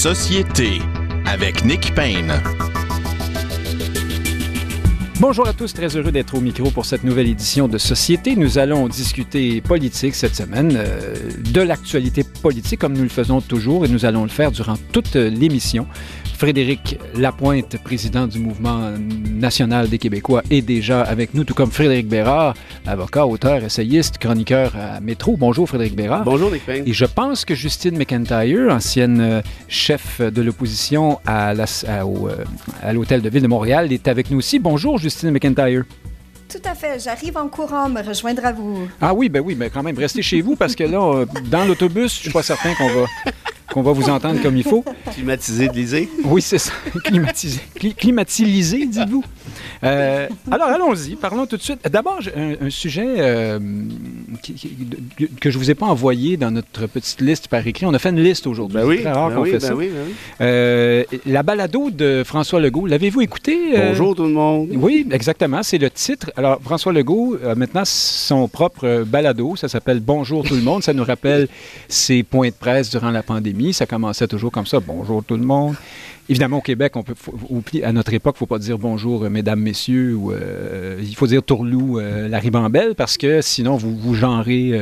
Société avec Nick Payne. Bonjour à tous, très heureux d'être au micro pour cette nouvelle édition de Société. Nous allons discuter politique cette semaine, euh, de l'actualité politique comme nous le faisons toujours et nous allons le faire durant toute l'émission. Frédéric Lapointe, président du mouvement national des Québécois, est déjà avec nous, tout comme Frédéric Bérard, avocat, auteur, essayiste, chroniqueur à Métro. Bonjour Frédéric Bérard. Bonjour Nick Payne. Et je pense que Justine McIntyre, ancienne euh, chef de l'opposition à euh, à l'Hôtel de Ville de Montréal, est avec nous aussi. Bonjour Justine McIntyre. Tout à fait. J'arrive en courant me rejoindre à vous. Ah oui, ben oui, mais quand même, restez chez vous parce que là, euh, dans l'autobus, je suis pas certain qu'on va qu'on va vous entendre comme il faut. Climatisé de Oui, c'est ça. Climatisé. Climatisé, dites-vous. Euh, alors, allons-y. Parlons tout de suite. D'abord, un, sujet euh, que je ne vous ai pas envoyé dans notre petite liste par écrit. On a fait une liste aujourd'hui. Ben oui, très rare ben qu'on fait ben ça. Oui, euh, la balado de François Legault, l'avez-vous écouté? Bonjour tout le monde. Oui, exactement. C'est le titre. Alors, François Legault a maintenant son propre balado. Ça s'appelle Bonjour tout le monde. Ça nous rappelle ses points de presse durant la pandémie. Ça commençait toujours comme ça. Bonjour tout le monde. Évidemment, au Québec, on peut, à notre époque, il ne faut pas dire bonjour, euh, mesdames, messieurs, ou euh, il faut dire tourlou, euh, la ribambelle, parce que sinon, vous, vous genrez,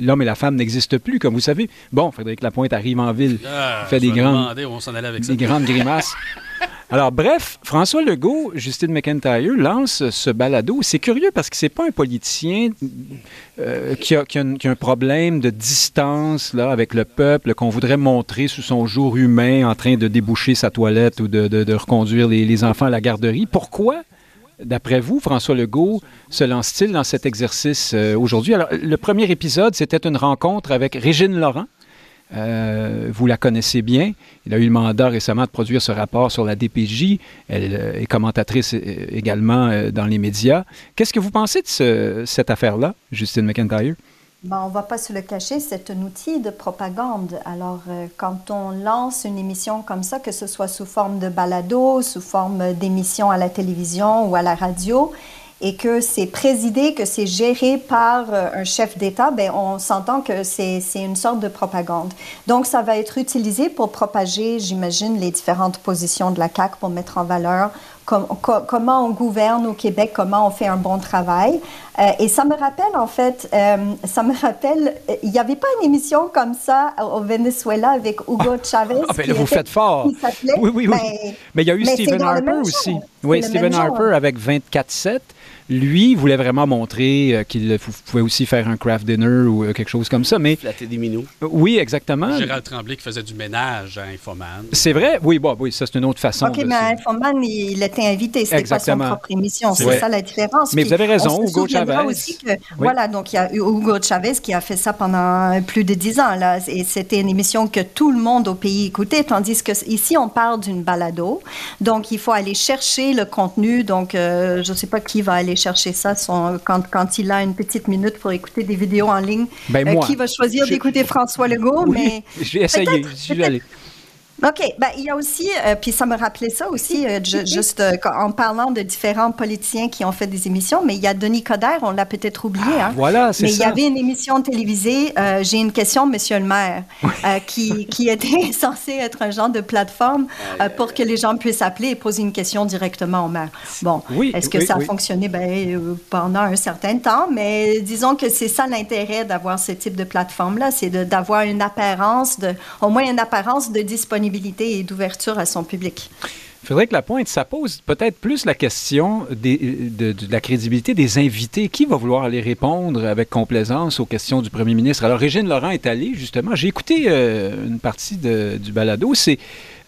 l'homme et la femme n'existent plus, comme vous savez. Bon, Frédéric Lapointe arrive en ville, ah, fait des, grandes, des grandes grimaces. Alors, bref, François Legault, Justine McIntyre lance ce balado. C'est curieux parce que c'est pas un politicien euh, qui, a, un, problème de distance avec le peuple qu'on voudrait montrer sous son jour humain en train de déboucher sa toilette ou de, reconduire les, enfants à la garderie. Pourquoi? D'après vous, François Legault se lance-t-il dans cet exercice euh, aujourd'hui? Alors, le premier épisode, c'était une rencontre avec Régine Laurent, euh, vous la connaissez bien. Il a eu le mandat récemment de produire ce rapport sur la DPJ. Elle euh, est commentatrice euh, également dans les médias. Qu'est-ce que vous pensez de cette affaire-là, Justine McIntyre? Bon, on ne va pas se le cacher, c'est un outil de propagande. Alors, quand on lance une émission comme ça, que ce soit sous forme de balado, sous forme d'émission à la télévision ou à la radio, et que c'est présidé, que c'est géré par euh, un chef d'État, ben on s'entend que c'est une sorte de propagande. Donc, ça va être utilisé pour propager, j'imagine, les différentes positions de la CAQ pour mettre en valeur comment on gouverne au Québec, comment on fait un bon travail. Euh, et ça me rappelle, en fait, euh, ça me rappelle, il n'y avait pas une émission comme ça au Venezuela avec Hugo ah, Chavez. Ah, ben vous faites fort. Oui, oui, oui. Mais, il y a eu Stephen Harper aussi. Oui, Stephen Harper avec 24-7 lui voulait vraiment montrer euh, qu'il pouvait aussi faire un craft dinner ou euh, quelque chose comme ça. Mais flatter des minous. Euh, oui, exactement. Gérald Tremblay qui faisait du ménage à Infoman. C'est vrai? Oui, bon, oui, ça c'est une autre façon. Ok, mais Infoman, il était invité. C'était pas son propre émission. C'est ça la différence. Mais vous avez raison, Hugo Chavez. Aussi que, Voilà, donc il y a Hugo Chavez qui a fait ça pendant plus de dix ans là, et c'était une émission que tout le monde au pays écoutait, tandis que ici on parle d'une balado, donc il faut aller chercher le contenu. Donc je ne sais pas qui va aller chercher ça quand, quand, il a une petite minute pour écouter des vidéos en ligne. Ben, euh, qui va choisir d'écouter François Legault? mais je vais essayer. Je vais aller. OK. Ben, il y a aussi, euh, puis ça me rappelait ça aussi, euh, juste euh, en parlant de différents politiciens qui ont fait des émissions, mais il y a Denis Coderre, on l'a peut-être oublié. Ah, hein? Voilà, c'est ça. Mais il y avait une émission télévisée, J'ai une question, monsieur le maire, qui, qui, était censée être un genre de plateforme pour que les gens puissent appeler et poser une question directement au maire. Bon, oui, est-ce que ça a fonctionné? Ben, pendant un certain temps, mais disons que c'est ça l'intérêt d'avoir ce type de plateforme-là, c'est d'avoir une apparence, de, au moins une apparence de disponibilité et d'ouverture à son public. Frédéric Lapointe, ça pose peut-être plus la question de, la crédibilité des invités. Qui va vouloir aller répondre avec complaisance aux questions du premier ministre? Alors, Régine Laurent est allée, justement. J'ai écouté euh, une partie du balado. C'est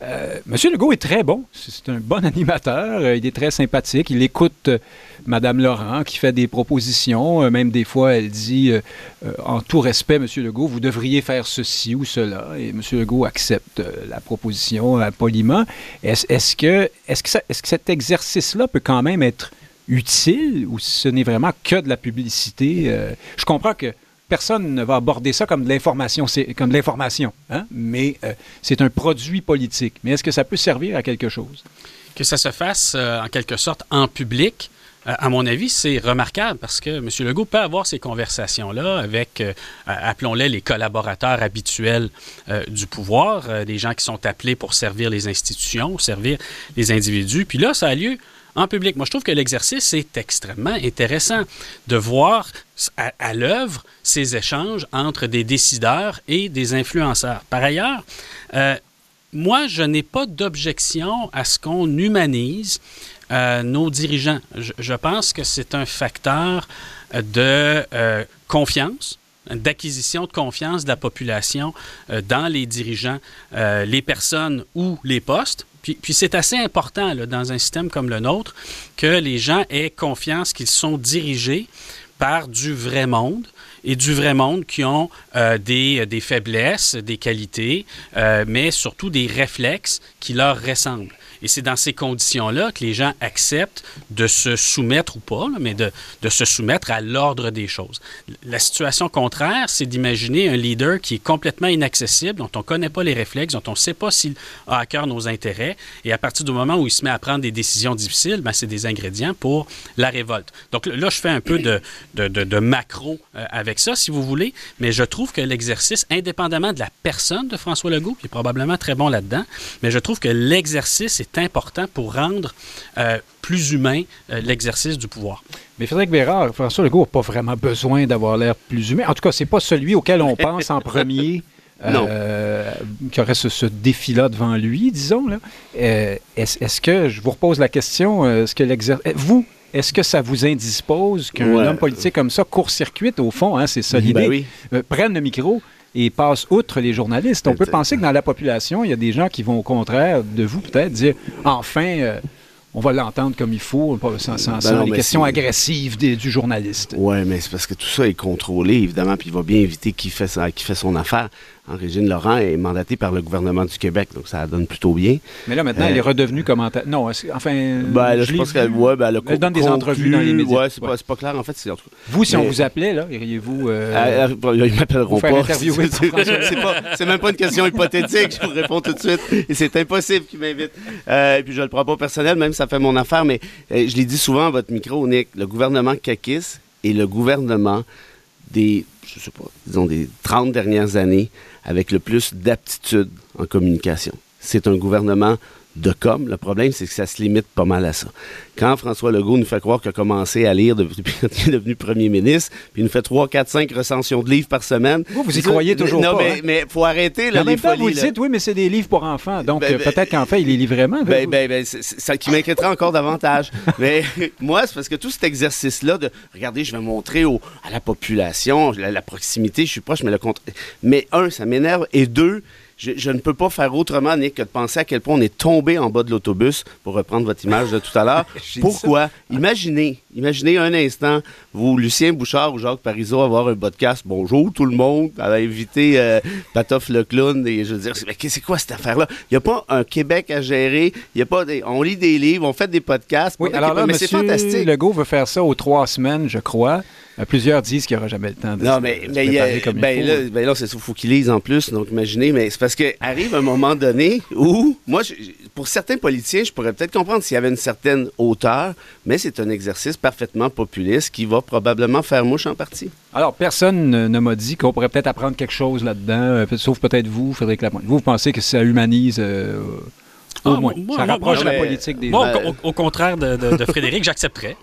euh, Monsieur Legault est très bon. C'est un bon animateur. Euh, il est très sympathique. Il écoute euh, Madame Laurent qui fait des propositions. même des fois, elle dit, en tout respect, Monsieur Legault, vous devriez faire ceci ou cela. Et Monsieur Legault accepte la proposition poliment. Est-ce que, est que, est -ce que cet exercice-là peut quand même être utile ou ce n'est vraiment que de la publicité? je comprends que personne ne va aborder ça comme de l'information, hein? mais euh, c'est un produit politique. Mais est-ce que ça peut servir à quelque chose? Que ça se fasse euh, en quelque sorte en public, à mon avis, c'est remarquable parce que M. Legault peut avoir ces conversations-là avec, appelons-les, les collaborateurs habituels du pouvoir, des gens qui sont appelés pour servir les institutions, servir les individus. Puis là, ça a lieu en public. Moi, je trouve que l'exercice est extrêmement intéressant de voir à, l'œuvre ces échanges entre des décideurs et des influenceurs. Par ailleurs, euh, moi, je n'ai pas d'objection à ce qu'on humanise euh, nos dirigeants. Je, pense que c'est un facteur de euh, confiance d'acquisition de confiance de la population dans les dirigeants, les personnes ou les postes. Puis, c'est assez important dans un système comme le nôtre que les gens aient confiance qu'ils sont dirigés par du vrai monde et du vrai monde qui ont euh, des, des, faiblesses, des qualités, euh, mais surtout des réflexes qui leur ressemblent. Et c'est dans ces conditions-là que les gens acceptent de se soumettre ou pas, mais de, se soumettre à l'ordre des choses. La situation contraire, c'est d'imaginer un leader qui est complètement inaccessible, dont on ne connaît pas les réflexes, dont on ne sait pas s'il a à cœur nos intérêts. Et à partir du moment où il se met à prendre des décisions difficiles, ben, c'est des ingrédients pour la révolte. Donc là, je fais un peu de, de, de, macro euh, avec ça, si vous voulez, mais je trouve que l'exercice, indépendamment de la personne de François Legault, qui est probablement très bon là-dedans, mais je trouve que l'exercice est important pour rendre euh, plus humain euh, l'exercice du pouvoir. Mais Frédéric Bérard, François Legault n'a pas vraiment besoin d'avoir l'air plus humain. En tout cas, c'est pas celui auquel on pense en premier. Euh, qui aurait ce, défi-là devant lui, disons. est-ce, que, je vous repose la question, est-ce que vous, est-ce que ça vous indispose qu'un homme politique comme ça court-circuite, au fond, hein, c'est solide, ben prenne le micro et passe outre les journalistes. On peut penser que dans la population, il y a des gens qui vont au contraire de vous peut-être dire enfin. Euh, on va l'entendre comme il faut, sans, sans, ben les questions agressives du journaliste. Oui, mais c'est parce que tout ça est contrôlé, évidemment, puis il va bien éviter qui fait, qui fait son affaire. Régine Laurent est mandatée par le gouvernement du Québec, donc ça donne plutôt bien. Mais là, maintenant, elle est euh, redevenue commentateur. Non, enfin. Ben, je pense qu'elle ouais, ben, elle, donne des entrevues dans les médias. Oui, c'est pas, pas, clair. En fait, c'est. Vous, si on vous appelait, là, iriez-vous. Euh, ils m'appelleront pas. C'est même pas une question hypothétique, je vous réponds tout de suite. Et c'est impossible qu'ils m'invitent. Euh, et puis, je le prends pas personnel, même ça fait mon affaire, mais je l'ai dit souvent à votre micro, Nick, le gouvernement CACIS et le gouvernement des, je sais pas, disons des 30 dernières années avec le plus d'aptitude en communication. C'est un gouvernement de com. Le problème, c'est que ça se limite pas mal à ça. Quand François Legault nous fait croire qu'il a commencé à lire depuis qu'il est devenu premier ministre, puis il nous fait 3, 4, 5 recensions de livres par semaine. Vous, vous y croyez toujours non, pas. Non, mais il faut arrêter là, les folies. Vous dites, oui, mais c'est des livres pour enfants. Donc, ben, ben, peut-être qu'en fait, il les lit vraiment. Ben, ben, ben ça qui m'inquiétera encore davantage. mais moi, c'est parce que tout cet exercice-là de, regardez, je vais montrer au, à la population, la, la proximité, je suis proche, mais le contre... Mais un, ça m'énerve. Et deux, je, ne peux pas faire autrement, Nick, que de penser à quel point on est tombé en bas de l'autobus, pour reprendre votre image de tout à l'heure. Pourquoi? Imaginez, imaginez un instant, vous, Lucien Bouchard ou Jacques Parizeau, avoir un podcast. Bonjour tout le monde, à inviter euh, Patoff le clown. Et je veux dire, c'est quoi cette affaire-là? Il n'y a pas un Québec à gérer. Il y a pas on lit des livres, on fait des podcasts. Oui, alors là, mais c'est fantastique. Legault veut faire ça aux trois semaines, je crois. Euh, plusieurs disent qu'il n'y aura jamais le temps de Non, mais, mais il comme ben, il faut. Là, ben là, c'est faut qu'il lise en plus. Donc, imaginez, mais c'est parce qu'arrive un moment donné où, moi, pour certains politiciens, je pourrais peut-être comprendre s'il y avait une certaine hauteur, mais c'est un exercice parfaitement populiste qui va probablement faire mouche en partie. Alors, personne ne, m'a dit qu'on pourrait peut-être apprendre quelque chose là-dedans, euh, sauf peut-être vous, Frédéric Lapointe. Vous, vous pensez que ça humanise euh, au ah, moins. ça rapproche la politique des Moi, au, contraire de, Frédéric, j'accepterais.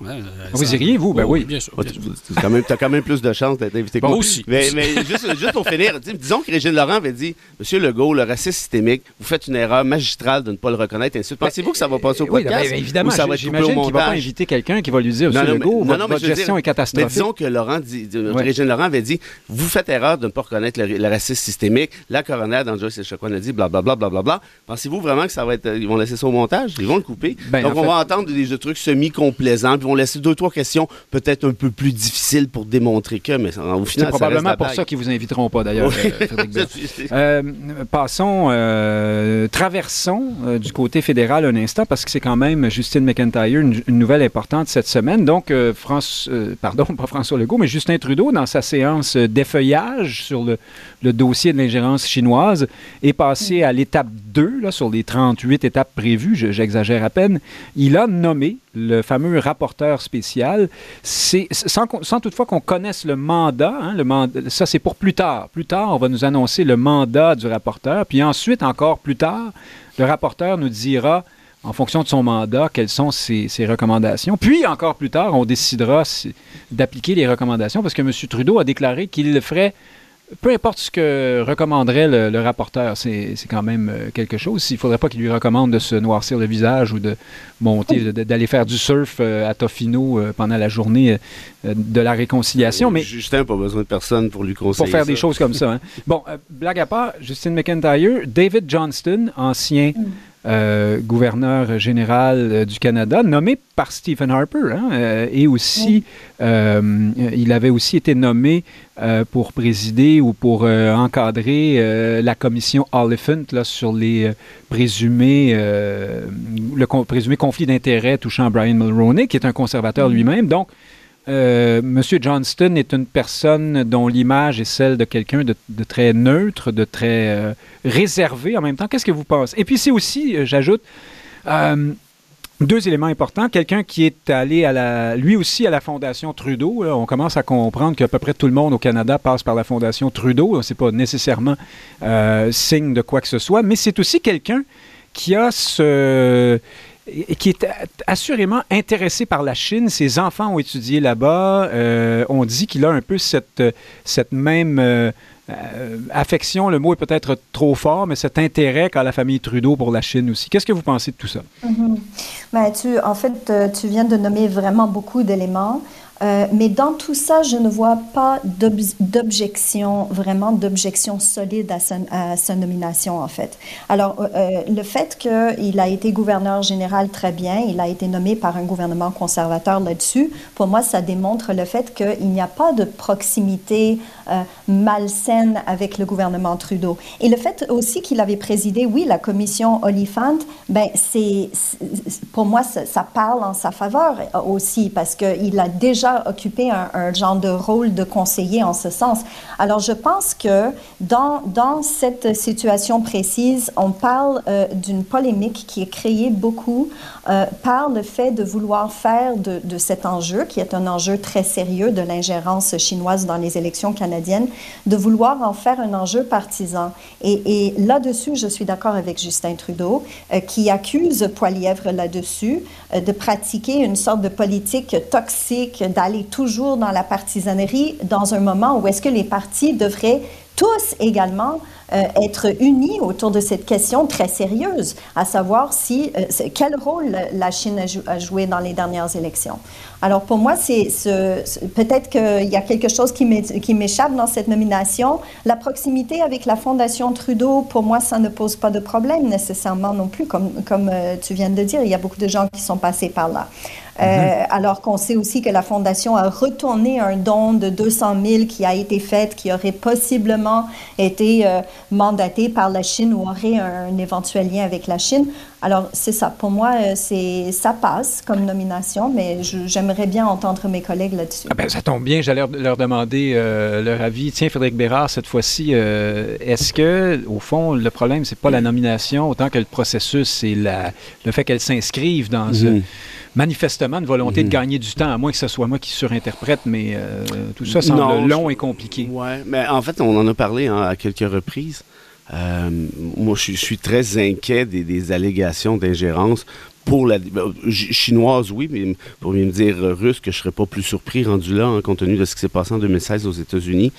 vous iriez, vous? Ben oui. Bien sûr. Tu as, quand même plus de chances d'être invité que moi. aussi. Mais, juste, pour finir, disons que Régine Laurent avait dit Monsieur Legault, le racisme systémique, vous faites une erreur magistrale de ne pas le reconnaître. Ben, Pensez-vous que ça va passer au podcast? Oui, évidemment. J'imagine qu'il ne va pas inviter quelqu'un qui va lui dire Monsieur Legault, votre, gestion est catastrophique. Mais disons que Laurent dit, Régine Laurent avait dit Vous faites erreur de ne pas reconnaître le, racisme systémique. La coroner dans Joyce Echaquan a dit blablabla. Bla, bla, bla, Pensez-vous vraiment que ça va être. Ils vont laisser ça au montage. Ils vont le couper. Ben, Donc, on va entendre des, trucs semi-complaisants. Puis, ils vont laisser deux, trois questions peut-être un peu plus difficiles pour démontrer que, mais au final, C'est probablement pour ça qu'ils vous inviteront pas, d'ailleurs, euh, euh, passons, euh, traversons du côté fédéral un instant, parce que c'est quand même Justine McIntyre, une, nouvelle importante cette semaine. Donc, France, pardon, pas François Legault, mais Justin Trudeau, dans sa séance d'effeuillage sur le, le dossier de l'ingérence chinoise, est passé à l'étape 2, là, sur les 38 huit étapes prévues, j'exagère à peine, il a nommé le fameux rapporteur spécial, sans, toutefois qu'on connaisse le mandat, hein, le mandat ça c'est pour plus tard. Plus tard, on va nous annoncer le mandat du rapporteur, puis ensuite, encore plus tard, le rapporteur nous dira en fonction de son mandat, quelles sont ses, recommandations. Puis, encore plus tard, on décidera d'appliquer les recommandations parce que M. Trudeau a déclaré qu'il le ferait peu importe ce que recommanderait le, rapporteur, c'est quand même euh, quelque chose. Il ne faudrait pas qu'il lui recommande de se noircir le visage ou de monter, d'aller faire du surf euh, à Tofino euh, pendant la journée de la réconciliation. Mais Justin n'a pas besoin de personne pour lui conseiller. Pour faire des choses comme ça. Hein. Bon, blague à part, Justin McIntyre, David Johnston, ancien mm. Euh, gouverneur général euh, du Canada, nommé par Stephen Harper. Hein, euh, et aussi, il avait aussi été nommé pour présider ou pour encadrer la commission Oliphant là, sur les présumés, le présumé conflit d'intérêts touchant Brian Mulroney, qui est un conservateur mm. lui-même. Donc, euh, Monsieur Johnston est une personne dont l'image est celle de quelqu'un de, très neutre, de très euh, réservé en même temps. Qu'est-ce que vous pensez? Et puis c'est aussi, euh, j'ajoute, deux éléments importants. Quelqu'un qui est allé à la, lui aussi à la Fondation Trudeau. On commence à comprendre qu'à peu près tout le monde au Canada passe par la Fondation Trudeau. C'est pas nécessairement signe de quoi que ce soit, mais c'est aussi quelqu'un qui a ce et qui est assurément intéressé par la Chine. Ses enfants ont étudié là-bas. Euh, on dit qu'il a un peu cette, cette même euh, euh, affection, le mot est peut-être trop fort, mais cet intérêt qu'a la famille Trudeau pour la Chine aussi. Qu'est-ce que vous pensez de tout ça? Mm-hmm. Ben, tu, en fait, tu viens de nommer vraiment beaucoup d'éléments. Euh, mais dans tout ça, je ne vois pas d'objection, vraiment d'objection solide à sa, nomination, en fait. Alors, euh, euh, le fait qu'il a été gouverneur général très bien, il a été nommé par un gouvernement conservateur là-dessus, pour moi, ça démontre le fait qu'il n'y a pas de proximité malsaine avec le gouvernement Trudeau. Et le fait aussi qu'il avait présidé, oui, la commission Oliphant, ben, c'est, pour moi, ça, ça parle en sa faveur aussi, parce qu'il a déjà occupé un, genre de rôle de conseiller en ce sens. Alors, je pense que dans, dans cette situation précise, on parle euh, d'une polémique qui est créée beaucoup euh, par le fait de vouloir faire de, cet enjeu, qui est un enjeu très sérieux de l'ingérence chinoise dans les élections canadiennes, de vouloir en faire un enjeu partisan. Et, là-dessus, je suis d'accord avec Justin Trudeau, euh, qui accuse Poilièvre là-dessus de pratiquer une sorte de politique toxique, aller toujours dans la partisanerie dans un moment où est-ce que les partis devraient tous également euh, être unis autour de cette question très sérieuse, à savoir si euh, quel rôle la Chine a, joué dans les dernières élections. Alors pour moi, c'est ce, peut-être qu'il y a quelque chose qui m'échappe dans cette nomination. La proximité avec la Fondation Trudeau, pour moi, ça ne pose pas de problème nécessairement non plus, comme, comme euh, tu viens de dire. Il y a beaucoup de gens qui sont passés par là. Euh, mhm. alors qu'on sait aussi que la Fondation a retourné un don de 200 000 qui a été fait, qui aurait possiblement été euh, mandaté par la Chine ou aurait un, éventuel lien avec la Chine. Alors, c'est ça. Pour moi, euh, c'est ça passe comme nomination, mais j'aimerais bien entendre mes collègues là-dessus. Ah ben, ça tombe bien, j'allais leur demander leur avis. Tiens, Frédéric Bérard, cette fois-ci, est-ce que, au fond, le problème, c'est pas la nomination, autant que le processus, c'est le fait qu'elle s'inscrive dans mhm manifestement une volonté de mhm. gagner du temps, à moins que ce soit moi qui surinterprète, mais euh, tout ça semble long et compliqué. Oui, mais en fait, on en a parlé hein, à quelques reprises. Euh, moi, je, suis très inquiet des, allégations d'ingérence pour la ben, chinoise, oui, mais pour me dire russe, que je serais pas plus surpris rendu là, en compte tenu de ce qui s'est passé en 2016 aux États-Unis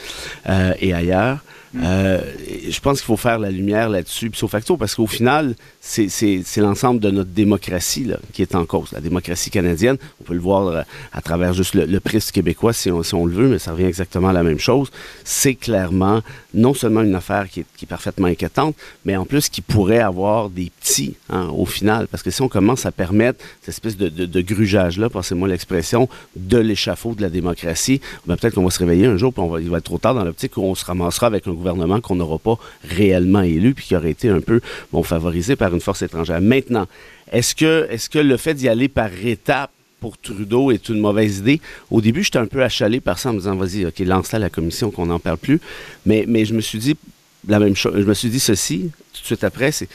euh, et ailleurs. Euh, je pense qu'il faut faire la lumière là-dessus, pso facto, parce qu'au final, c'est l'ensemble de notre démocratie là, qui est en cause. La démocratie canadienne, on peut le voir euh, à travers juste le, le prisme québécois si on, si on, le veut, mais ça revient exactement à la même chose. C'est clairement non seulement une affaire qui est, qui est, parfaitement inquiétante, mais en plus qui pourrait avoir des petits hein, au final. Parce que si on commence à permettre cette espèce de, de, de grugeage-là, passez-moi l'expression, de l'échafaud de la démocratie, ben peut-être qu'on va se réveiller un jour, puis on va, il va être trop tard dans l'optique où on se ramassera avec un qu'on n'aura pas réellement élu, puis qui aurait été un peu favorisé par une force étrangère. Maintenant, est-ce que, le fait d'y aller par étapes pour Trudeau est une mauvaise idée? Au début, j'étais un peu achalé par ça en me disant, vas-y, OK, lance-la la commission, qu'on n'en parle plus. Mais, mais je me suis dit la même chose. Je me suis dit ceci, tout de suite après, c'est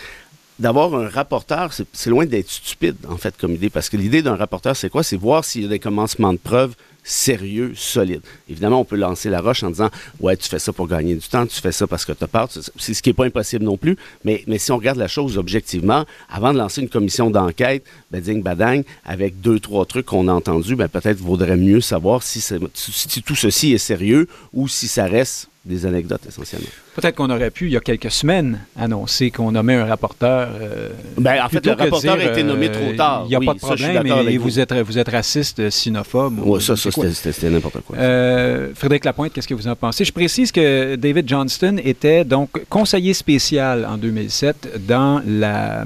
d'avoir un rapporteur, c'est loin d'être stupide, en fait, comme idée, parce que l'idée d'un rapporteur, c'est quoi? C'est voir s'il y a des commencements de preuves sérieux, solide. Évidemment, on peut lancer la roche en disant Ouais, tu fais ça pour gagner du temps, tu fais ça parce que tu as peur. C'est ce qui n'est pas impossible non plus. Mais, mais si on regarde la chose objectivement, avant de lancer une commission d'enquête, ben, ding badang, avec deux, trois trucs qu'on a entendus, ben, peut-être vaudrait mieux savoir si, si tout ceci est sérieux ou si ça reste des anecdotes essentiellement. Peut-être qu'on aurait pu, il y a quelques semaines, annoncer qu'on nommait un rapporteur. Euh, ben, en fait, le rapporteur a été nommé trop euh, tard. Il n'y a pas de problème, et, vous. êtes, vous êtes raciste, sinophobe. Oui, ça, ça c'était n'importe quoi. Euh, Frédéric Lapointe, qu'est-ce que vous en pensez? Je précise que David Johnston était donc conseiller spécial en 2007 dans la,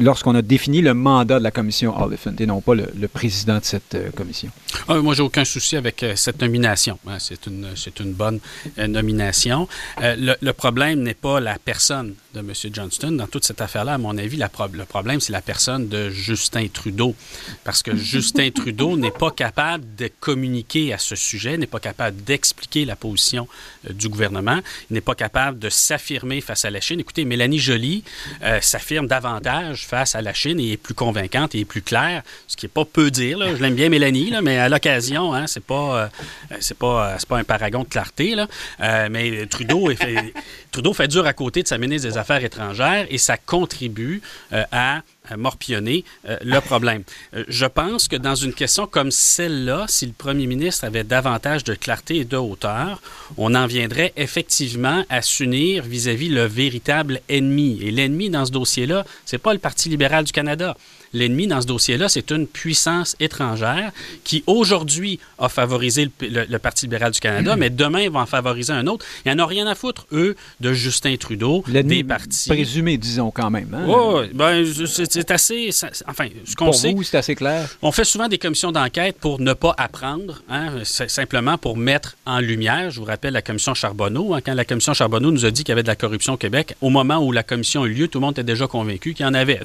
lorsqu'on a défini le mandat de la commission Oliphant et non pas le, président de cette commission. Ah, moi, j'ai aucun souci avec cette nomination. Hein, c'est une, une bonne nomination. Euh, le, problème n'est pas la personne de M. Johnston. Dans toute cette affaire-là, à mon avis, le problème, c'est la personne de Justin Trudeau. Parce que Justin Trudeau n'est pas capable de communiquer à ce sujet, n'est pas capable d'expliquer la position euh, du gouvernement, n'est pas capable de s'affirmer face à la Chine. Écoutez, Mélanie Joly euh, s'affirme davantage face à la Chine et est plus convaincante et est plus claire, ce qui n'est pas peu dire. Je l'aime bien, Mélanie, mais à l'occasion, hein, pas, c'est pas, un paragon de clarté. Mais Trudeau Trudeau fait dur à côté de sa ministre des Affaires étrangères et ça contribue euh, à morpionner euh, le problème. Euh, je pense que dans une question comme celle-là, si le premier ministre avait davantage de clarté et de hauteur, on en viendrait effectivement à s'unir vis-à-vis le véritable ennemi. Et l'ennemi dans ce dossier-là, c'est pas le Parti libéral du Canada. L'ennemi dans ce dossier-là, c'est une puissance étrangère qui aujourd'hui a favorisé le, Parti libéral du Canada, mais demain va en favoriser un autre. Il n'y en a rien à foutre, eux, de Justin Trudeau, des partis. Présumé, disons quand même. Hein? Oui, ben, c'est assez. enfin, ce qu'on sait. Pour vous, c'est assez clair. On fait souvent des commissions d'enquête pour ne pas apprendre, hein, simplement pour mettre en lumière. Je vous rappelle la commission Charbonneau. Hein, quand la commission Charbonneau nous a dit qu'il y avait de la corruption au Québec, au moment où la commission a eu lieu, tout le monde était déjà convaincu qu'il y en avait.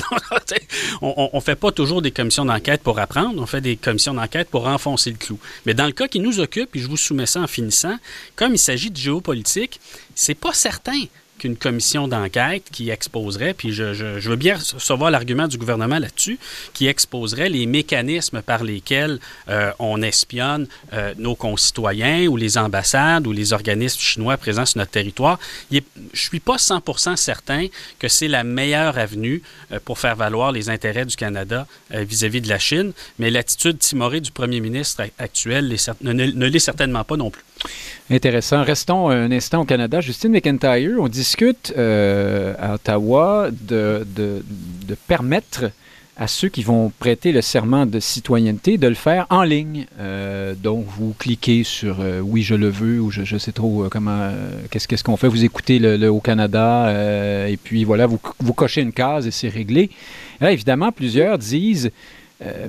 on, on fait pas toujours des commissions d'enquête pour apprendre, on fait des commissions d'enquête pour enfoncer le clou. Mais dans le cas qui nous occupe, et je vous soumets ça en finissant, comme il s'agit de géopolitique, c'est pas certain une commission d'enquête qui exposerait, puis je, veux bien recevoir l'argument du gouvernement là-dessus, qui exposerait les mécanismes par lesquels euh, on espionne euh, nos concitoyens ou les ambassades ou les organismes chinois présents sur notre territoire. je ne suis pas 100% certain que c'est la meilleure avenue euh, pour faire valoir les intérêts du Canada vis-à-vis de la Chine, mais l'attitude timorée du premier ministre actuel ne l'est certainement pas non plus. Intéressant. Restons un instant au Canada. Justine McIntyre, on discute euh, à Ottawa de, de, permettre à ceux qui vont prêter le serment de citoyenneté de le faire en ligne. Euh, donc, vous cliquez sur euh, oui, je le veux ou je, ne sais trop comment, qu'est-ce qu'on fait. Vous écoutez le, au Canada et puis voilà, vous, vous cochez une case et c'est réglé. là, évidemment, plusieurs disent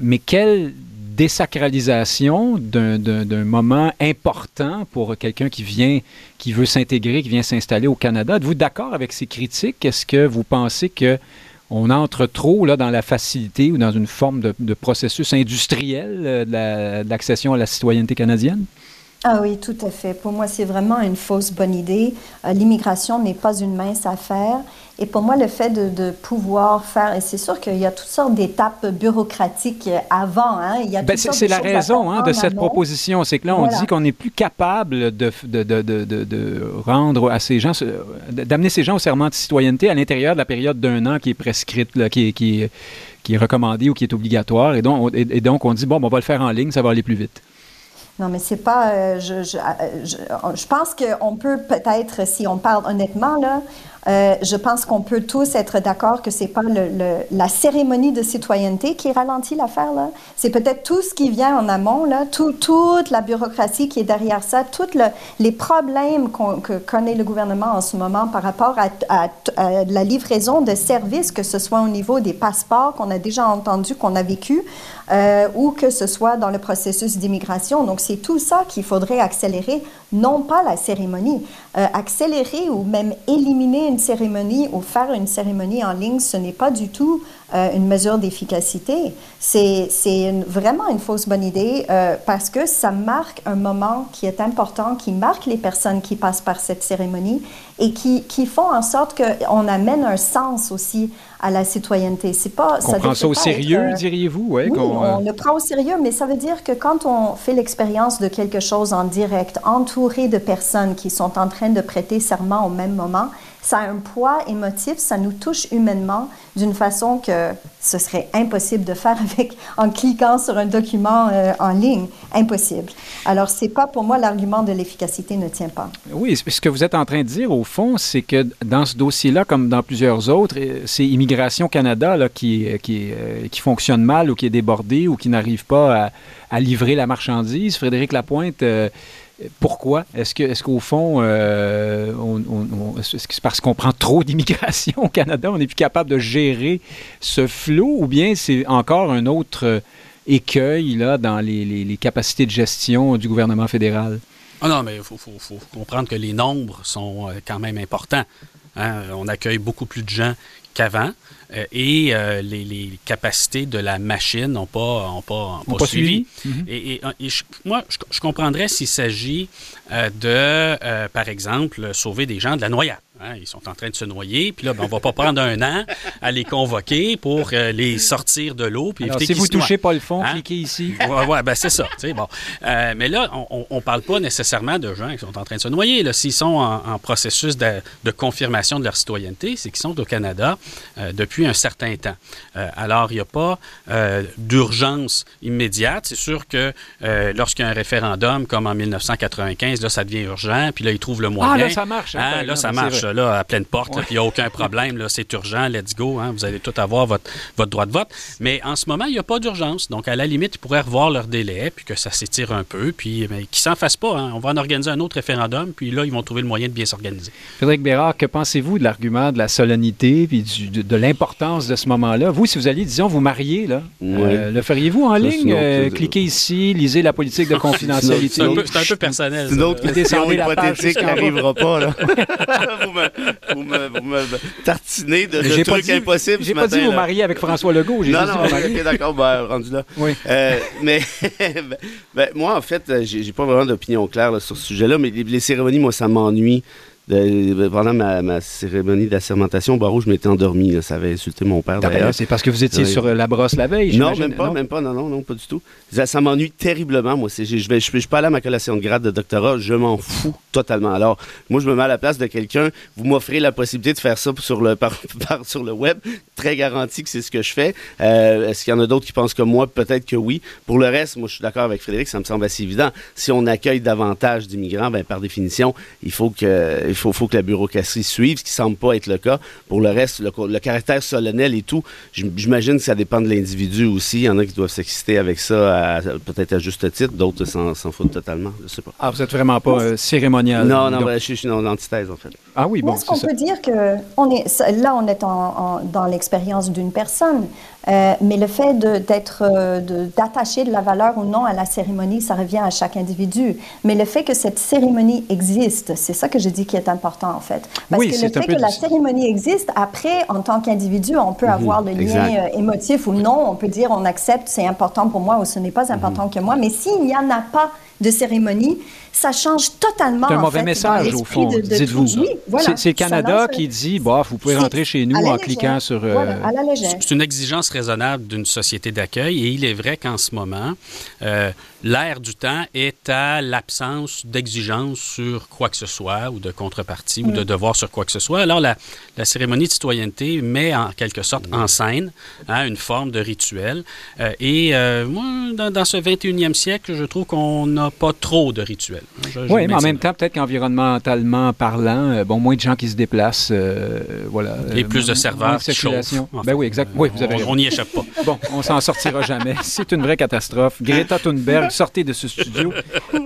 mais quel désacralisation d'un moment important pour quelqu'un qui veut s'intégrer, qui vient s'installer au Canada. Êtes-vous d'accord avec ces critiques? Est-ce que vous pensez que on entre trop là, dans la facilité ou dans une forme de, processus industriel euh, de l'accession à la citoyenneté canadienne? Ah oui, tout à fait. Pour moi, c'est vraiment une fausse bonne idée. Euh, l'immigration n'est pas une mince affaire. Et pour moi, le fait de, pouvoir faire, et c'est sûr qu'il y a toutes sortes d'étapes bureaucratiques avant. Hein, il y a ben, c'est la raison hein, de cette proposition. C'est que là, on dit qu'on n'est plus capable de, de, de, rendre à ces gens, d'amener ces gens au serment de citoyenneté à l'intérieur de la période d'un an qui est prescrite, là, qui, est, qui, qui est recommandée ou qui est obligatoire. Et donc, et donc, on dit, bon, on va le faire en ligne, ça va aller plus vite. Non, mais c'est pas. Euh, je, je, je, je, pense qu'on peut peut-être, si on parle honnêtement, là, euh, je pense qu'on peut tous être d'accord que c'est pas le, la cérémonie de citoyenneté qui ralentit l'affaire. Là. C'est peut-être tout ce qui vient en amont, là, tout, toute la bureaucratie qui est derrière ça, tous les problèmes que connaît le gouvernement en ce moment par rapport à, à, la livraison de services, que ce soit au niveau des passeports qu'on a déjà entendu, qu'on a vécu, euh, ou que ce soit dans le processus d'immigration. Donc, c'est tout ça qu'il faudrait accélérer, non pas la cérémonie. Euh, accélérer ou même éliminer une cérémonie ou faire une cérémonie en ligne, ce n'est pas du tout euh, une mesure d'efficacité. C'est vraiment une fausse bonne idée parce que ça marque un moment qui est important, qui marque les personnes qui passent par cette cérémonie et qui, qui font en sorte qu'on amène un sens aussi à la citoyenneté. C'est pas. On prend ça au sérieux, euh, diriez-vous? Oui, on le prend au sérieux, mais ça veut dire que quand on fait l'expérience de quelque chose en direct, entouré de personnes qui sont en train de prêter serment au même moment, ça a un poids émotif, ça nous touche humainement d'une façon que ce serait impossible de faire avec en cliquant sur un document euh, en ligne, impossible. Alors c'est pas pour moi l'argument de l'efficacité ne tient pas. Oui, ce que vous êtes en train de dire au fond, c'est que dans ce dossier-là, comme dans plusieurs autres, euh, c'est Immigration Canada qui, euh, qui, fonctionne mal ou qui est débordé ou qui n'arrive pas à, livrer la marchandise. Frédéric Lapointe pourquoi? Est-ce que, est-ce qu'au fond, euh, est-ce que c'est parce qu'on prend trop d'immigration au Canada, on n'est plus capable de gérer ce flot, ou bien c'est encore un autre écueil là dans les, capacités de gestion du gouvernement fédéral? Ah non, mais il faut, comprendre que les nombres sont euh, quand même importants. Hein. On accueille beaucoup plus de gens qu'avant. Euh, et euh, les, capacités de la machine n'ont pas, ont pas, pas, suivi. Mhm. Et, moi, je, comprendrais s'il s'agit euh, de, par exemple, sauver des gens de la noyade. Hein, ils sont en train de se noyer, puis là, ben, on va pas prendre un an à les convoquer pour euh, les sortir de l'eau. Puis si vous touchez pas le fond, hein? cliquez ici. Oui, ouais, ben c'est ça. Bon. Euh, mais là, on ne parle pas nécessairement de gens qui sont en train de se noyer. S'ils sont en, processus de, confirmation de leur citoyenneté, c'est qu'ils sont au Canada euh, depuis un certain temps. alors, il n'y a pas d'urgence immédiate. C'est sûr que lorsqu'il y a un référendum, comme en 1995, là, ça devient urgent, puis là, ils trouvent le moyen. Ah, là, ça marche. Hein, là, ça marche là, à pleine porte, puis il n'y a aucun problème, là, c'est urgent, let's go, hein, vous allez tout avoir votre, votre droit de vote. Mais en ce moment, il n'y a pas d'urgence. Donc, à la limite, ils pourraient revoir leur délai, puis que ça s'étire un peu, puis qu'ils s'en fassent pas. Hein. On va en organiser un autre référendum, puis là, ils vont trouver le moyen de bien s'organiser. Frédéric Bérard, que pensez-vous de l'argument de la solennité, puis de, l'importance de ce moment-là? Vous, si vous alliez, disons, vous marier, là, euh, le feriez-vous en ligne? Euh, cliquez ici, lisez la politique de confidentialité. C'est un, peu personnel. C'est une autre question hypothétique qui n'arrivera pas, là. vous me, vous me, tartinez de, de trucs impossibles. J'ai pas dit vous marier avec François Legault. Non, non, ok, d'accord, ben, rendu là. Oui. Euh, mais ben, ben, moi, en fait, j'ai pas vraiment d'opinion claire sur ce sujet-là, mais les, les cérémonies, moi, ça m'ennuie pendant ma, cérémonie d'assermentation, Barreau, je m'étais endormi. Ça avait insulté mon père, d'ailleurs. C'est parce que vous étiez sur la brosse la veille, Non, même pas, même pas. Non, non, non, pas du tout. Ça, m'ennuie terriblement, moi. Je ne je, suis pas allé à ma collation de grade de doctorat. Je m'en fous totalement. Alors, moi, je me mets à la place de quelqu'un. Vous m'offrez la possibilité de faire ça sur le, par, sur le web. Très garanti que c'est ce que je fais. Euh, est-ce qu'il y en a d'autres qui pensent comme moi? Peut-être que oui? Pour le reste, moi, je suis d'accord avec Frédéric. Ça me semble assez évident. Si on accueille davantage d'immigrants, ben, par définition, il faut que il faut, faut, que la bureaucratie suive, ce qui semble pas être le cas. Pour le reste, le, caractère solennel et tout, j'imagine que ça dépend de l'individu aussi. Il y en a qui doivent s'exciter avec ça, peut-être à juste titre, d'autres s'en foutent totalement. Je sais pas. Ah, vous êtes vraiment pas euh, cérémonial? Non, non, je, suis en antithèse, en fait. Ah oui, bon, Est-ce qu'on peut dire que on est, là, on est dans l'expérience d'une personne. Euh, mais le fait d'être, euh, d'attacher de, la valeur ou non à la cérémonie, ça revient à chaque individu. Mais le fait que cette cérémonie existe, c'est ça que je dis qui est important en fait. Parce que le fait que la cérémonie existe, après, en tant qu'individu, on peut mhm, avoir le lien euh, émotif ou non. On peut dire on accepte, c'est important pour moi ou ce n'est pas important mhm. que moi. Mais s'il n'y en a pas de cérémonie, ça change totalement. C'est un mauvais message, au fond, dites-vous. c'est le Canada qui dit, bah, vous pouvez rentrer chez nous en cliquant sur... Euh, C'est une exigence raisonnable d'une société d'accueil et il est vrai qu'en ce moment, euh, l'air du temps est à l'absence d'exigence sur quoi que ce soit ou de contrepartie ou de mm. devoir sur quoi que ce soit. Alors, la, cérémonie de citoyenneté met en quelque sorte en scène hein, une forme de rituel. Euh, et moi, dans, dans, ce 21e siècle, je trouve qu'on n'a pas trop de rituels oui, mais en même temps, peut-être qu'environnementalement parlant, euh, bon, moins de gens qui se déplacent, euh, voilà. Et plus de serveurs qui circulation. Ben oui, exact. Oui, vous avez On n'y échappe pas. Bon, on s'en sortira jamais. C'est une vraie catastrophe. Greta Thunberg, sortez de ce studio.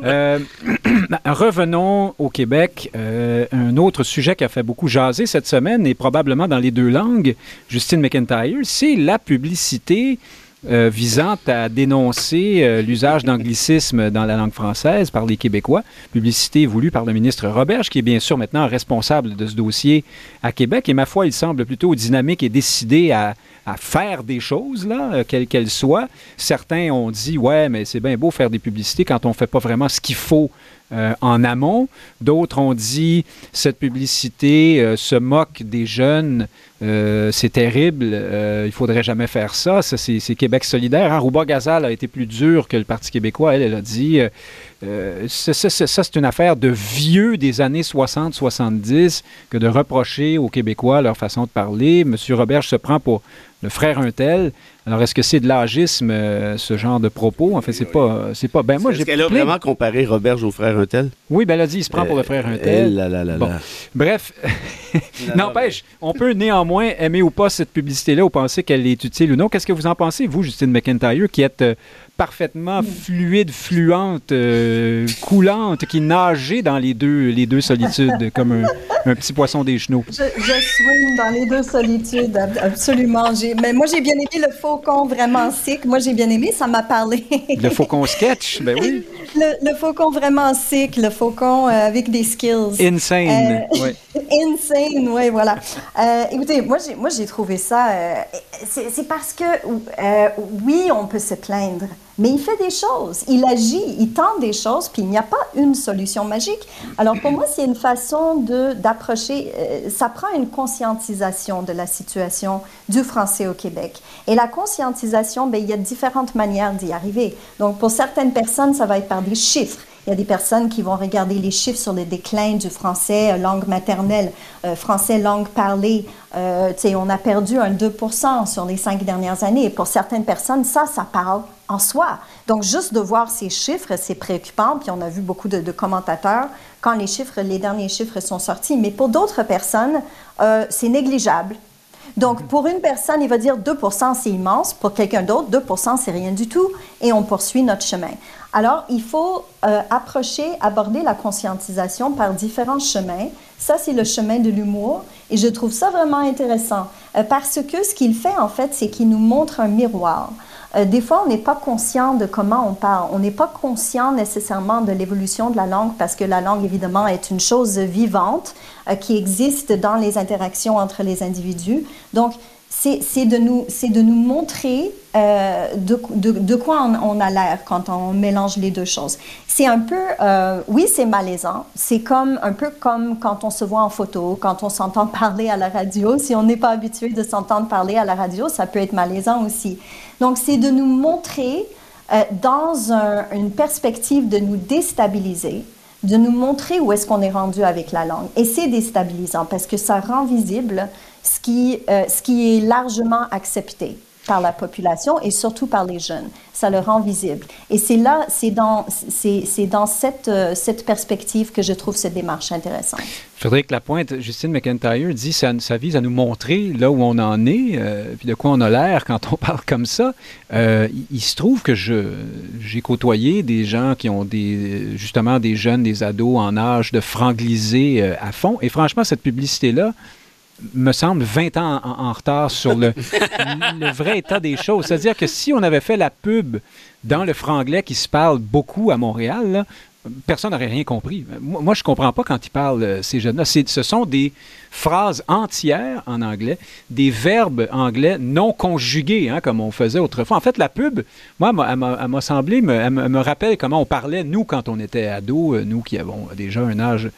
Euh, revenons au Québec. un autre sujet qui a fait beaucoup jaser cette semaine, et probablement dans les deux langues, Justine McIntyre, c'est la publicité euh, visant à dénoncer euh, l'usage d'anglicisme dans la langue française par les Québécois. Publicité voulue par le ministre Roberge, qui est bien sûr maintenant responsable de ce dossier à Québec. Et ma foi, il semble plutôt dynamique et décidé à, faire des choses, là, euh, quelles qu'elles soient. Certains ont dit, ouais, mais c'est bien beau faire des publicités quand on ne fait pas vraiment ce qu'il faut euh, en amont. D'autres ont dit cette publicité euh, se moque des jeunes, euh, c'est terrible, il faudrait jamais faire ça. Ça, c'est Québec solidaire. Hein? Rouba Gazal a été plus dur que le Parti québécois. Elle, elle a dit ça, c'est une affaire de vieux des années 60-70 que de reprocher aux Québécois leur façon de parler. Monsieur Robert se prend pour le frère un tel. Alors, est-ce que c'est de l'âgisme, euh, ce genre de propos? En fait, c'est pas, c'est pas. Ben, moi, j'ai. Est-ce qu'elle a vraiment comparé Roberge au frère un tel? Oui, ben, elle a dit, il se prend pour le frère un tel. Eh bon. Bref, n'empêche, on peut néanmoins aimer ou pas cette publicité-là ou penser qu'elle est utile ou non. Qu'est-ce que vous en pensez, vous, Justine McIntyre, qui êtes euh, parfaitement fluide, fluente, euh, coulante, qui nageait dans les deux, les deux solitudes, comme un, petit poisson des genoux. Je, je dans les deux solitudes, absolument. Mais moi, j'ai bien aimé le faucon vraiment sick. Moi, j'ai bien aimé, ça m'a parlé. le faucon sketch, ben oui. Le, faucon vraiment sick, le faucon euh, avec des skills. Insane, euh, oui. Insane, oui, voilà. écoutez, moi, j'ai trouvé ça... C'est parce que, oui, on peut se plaindre mais il fait des choses, il agit, il tente des choses, puis il n'y a pas une solution magique. Alors pour moi, c'est une façon d'approcher, euh, ça prend une conscientisation de la situation du français au Québec. Et la conscientisation, ben, il y a différentes manières d'y arriver. Donc pour certaines personnes, ça va être par des chiffres. Il y a des personnes qui vont regarder les chiffres sur le déclin du français, euh, langue maternelle, euh, français langue parlée. Euh, on a perdu un 2 sur les cinq dernières années. Et pour certaines personnes, ça, ça parle en soi. Donc, juste de voir ces chiffres, c'est préoccupant. Puis on a vu beaucoup de, commentateurs quand les chiffres, les derniers chiffres sont sortis. Mais pour d'autres personnes, c'est négligeable. Donc, pour une personne, il va dire 2% c'est immense. Pour quelqu'un d'autre, 2 c'est rien du tout. Et on poursuit notre chemin. Alors, il faut euh, approcher, aborder la conscientisation par différents chemins. Ça, c'est le chemin de l'humour. Et je trouve ça vraiment intéressant euh, parce que ce qu'il fait, en fait, c'est qu'il nous montre un miroir. Euh, des fois, on n'est pas conscient de comment on parle. On n'est pas conscient nécessairement de l'évolution de la langue parce que la langue, évidemment, est une chose vivante qui existe dans les interactions entre les individus. Donc, c'est de, nous, de nous montrer euh, de, quoi on, a l'air quand on mélange les deux choses. C'est un peu, euh, oui, c'est malaisant. C'est comme un peu comme quand on se voit en photo, quand on s'entend parler à la radio. Si on n'est pas habitué de s'entendre parler à la radio, ça peut être malaisant aussi. Donc, c'est de nous montrer euh, dans une perspective de nous déstabiliser, de nous montrer où est-ce qu'on est rendu avec la langue. Et c'est déstabilisant parce que ça rend visible ce qui, euh, ce qui est largement accepté par la population et surtout par les jeunes. Ça le rend visible. Et c'est là, c'est dans, euh, cette perspective que je trouve cette démarche intéressante. Frédéric Lapointe, Justine McIntyre dit ça, ça vise à nous montrer là où on en est, euh, puis de quoi on a l'air quand on parle comme ça. il, se trouve que j'ai côtoyé des gens qui ont justement des jeunes, des ados en âge de frangliser à fond. Et franchement, cette publicité-là, me semble, 20 ans en, retard sur le, le, vrai état des choses. C'est-à-dire que si on avait fait la pub dans le franglais qui se parle beaucoup à Montréal, personne n'aurait rien compris. Moi, je ne comprends pas quand ils parlent, euh, ces jeunes-là. Ce sont des phrases entières en anglais, des verbes anglais non conjugués, hein, comme on faisait autrefois. En fait, la pub, moi, elle m'a semblé, elle me, rappelle comment on parlait, nous, quand on était ados, euh, nous qui avons déjà un âge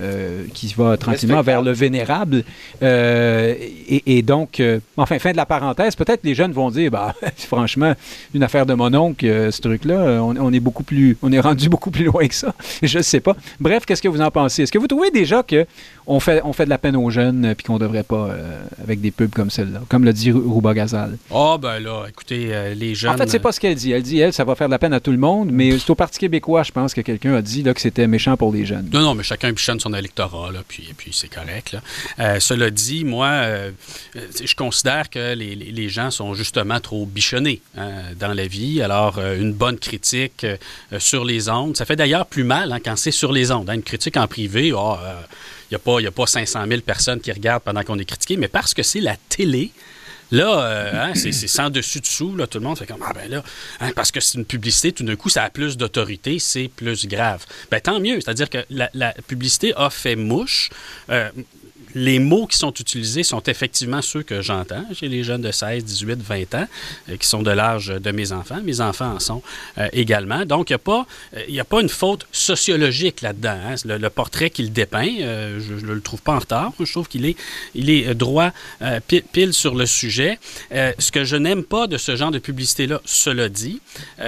euh, qui va tranquillement vers le vénérable. et, donc, enfin, fin de la parenthèse, peut-être les jeunes vont dire, bah, franchement, une affaire de mon oncle, ce truc-là, on, on, est beaucoup plus, on est rendu beaucoup plus loin que ça. Je ne sais pas. Bref, qu'est-ce que vous en pensez? Est-ce que vous trouvez déjà qu'on fait, on fait de la peine aux jeunes et qu'on ne devrait pas euh, avec des pubs comme celle-là, comme le dit Rouba Gazal? Ah, ben là, écoutez, euh, les jeunes. En fait, c'est pas ce qu'elle dit. Elle dit, elle, ça va faire de la peine à tout le monde, mais c'est au Parti québécois, je pense, que quelqu'un a dit là, que c'était méchant pour les jeunes. Non, non, mais chacun bichonne son électorat, là, puis, puis c'est correct. Là. Euh, cela dit, moi, je considère que les, les, gens sont justement trop bichonnés hein, dans la vie. Alors, une bonne critique sur les ondes, ça fait d'ailleurs plus mal hein, quand c'est sur les ondes. Hein. Une critique en privé, il oh, n'y euh, a, a pas 500 000 personnes qui regardent pendant qu'on est critiqué, mais parce que c'est la télé, Là, euh, hein, c'est sans dessus-dessous. Là, tout le monde fait comme Ah, ben là, hein, parce que c'est une publicité, tout d'un coup, ça a plus d'autorité, c'est plus grave. Ben, tant mieux. C'est-à-dire que la, la, publicité a fait mouche. Euh, les mots qui sont utilisés sont effectivement ceux que j'entends chez les jeunes de 16, 18, 20 ans, euh, qui sont de l'âge de mes enfants. Mes enfants en sont euh, également. Donc, il n'y a, pas, euh, pas une faute sociologique là-dedans. Hein. Le, portrait qu'il dépeint, je ne le trouve pas en retard. Je trouve qu'il est, il est droit pile, sur le sujet. ce que je n'aime pas de ce genre de publicité-là, cela dit,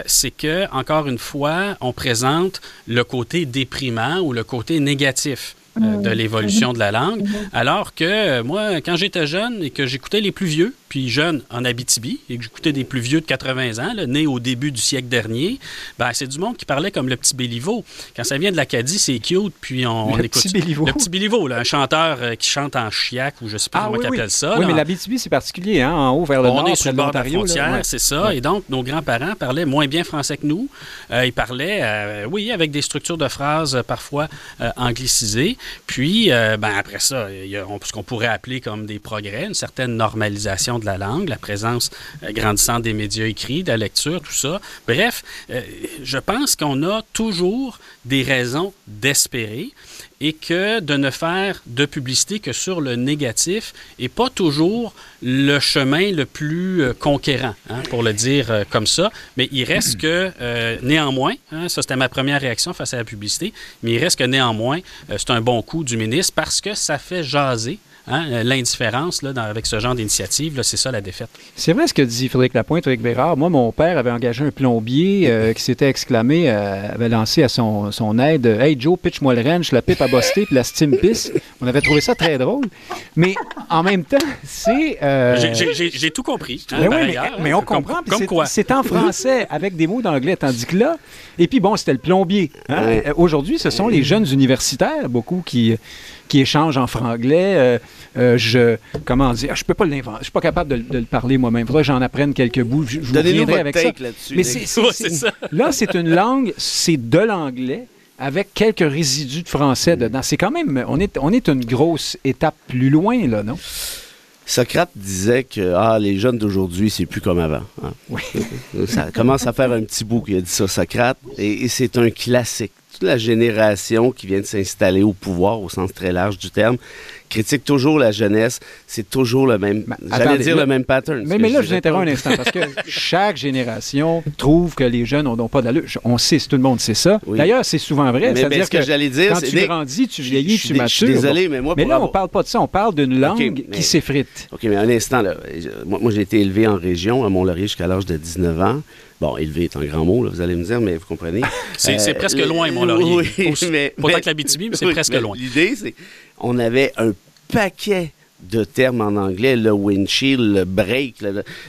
c'est que, encore une fois, on présente le côté déprimant ou le côté négatif. Euh, de l'évolution de la langue. Alors que euh, moi, quand j'étais jeune et que j'écoutais les plus vieux, puis jeune en Abitibi, et que j'écoutais des plus vieux de 80 ans, nés au début du siècle dernier, ben, c'est du monde qui parlait comme le petit Béliveau. Quand ça vient de l'Acadie, c'est cute, puis on, le écoute... Petit Béliveau. Le petit Béliveau, un chanteur euh, qui chante en chiac, ou je sais pas ah comment oui, appelle ça. Oui, mais l'Abitibi, c'est particulier, hein, en haut vers le on nord, est sur le bord de la frontière, c'est ça. Ouais. Et donc, nos grands-parents parlaient moins bien français que nous. ils parlaient, oui, avec des structures de phrases parfois anglicisées. Puis, ben, après ça, il y a ce qu'on pourrait appeler comme des progrès, une certaine normalisation de la langue, la présence euh, grandissante des médias écrits, de la lecture, tout ça. Bref, euh, je pense qu'on a toujours des raisons d'espérer et que de ne faire de publicité que sur le négatif n'est pas toujours le chemin le plus euh, conquérant, hein, pour le dire comme ça. Mais il reste que, néanmoins, hein, ça c'était ma première réaction face à la publicité, mais il reste que néanmoins, c'est un bon coup du ministre parce que ça fait jaser Hein, l'indifférence là, avec ce genre d'initiative, c'est ça la défaite. C'est vrai ce que dit Frédéric Lapointe, Frédéric Bérard. Moi, mon père avait engagé un plombier euh, qui s'était exclamé, euh, avait lancé à son, son aide Hey Joe, pitch-moi le wrench, la pipe à boster, puis la steam pisse. On avait trouvé ça très drôle. Mais en même temps, c'est. Euh... J'ai tout compris. Hein, mais, oui, mais, mais, on comprend. Comme, quoi. C'est en français avec des mots d'anglais, tandis que là. Et puis bon, c'était le plombier. Hein. Aujourd'hui, ce sont les jeunes universitaires, beaucoup, qui qui échangent en franglais. Euh, euh, je, comment dire, je peux pas l'inventer. Je suis pas capable de, le parler moi-même. Faudrait que j'en apprenne quelques bouts. Je, je vous avec ça. Mais c'est, ça. là, c'est une langue, c'est de l'anglais avec quelques résidus de français dedans. C'est quand même, on est, on est une grosse étape plus loin, là, non? Socrate disait que ah, les jeunes d'aujourd'hui, c'est plus comme avant. Hein. Oui. ça commence à faire un petit bout qu'il a dit ça, Socrate, et c'est un classique la génération qui vient de s'installer au pouvoir, au sens très large du terme, critique toujours la jeunesse. C'est toujours le même, ben, j'allais dire le même pattern. Mais, mais là, je vous interromps un instant, parce que chaque génération trouve que les jeunes n'ont pas d'allure. On sait, tout le monde sait ça. D'ailleurs, c'est souvent vrai. C'est-à-dire que, j'allais dire, quand tu grandis, tu vieillis, tu matures. Je suis désolé, mais moi... Mais là, on parle pas de ça. On parle d'une langue qui s'effrite. OK, mais un instant, là. Moi, moi j'ai été élevé en région, à Mont-Laurier, jusqu'à l'âge de 19 ans. Bon, élevé est un grand mot, là, vous allez me dire, mais vous comprenez. c'est presque loin, Mont-Laurier. Oui, mais, Pas que l'Abitibi, mais c'est presque loin. L'idée, c'est on avait un paquet de termes en anglais, le windshield, le break.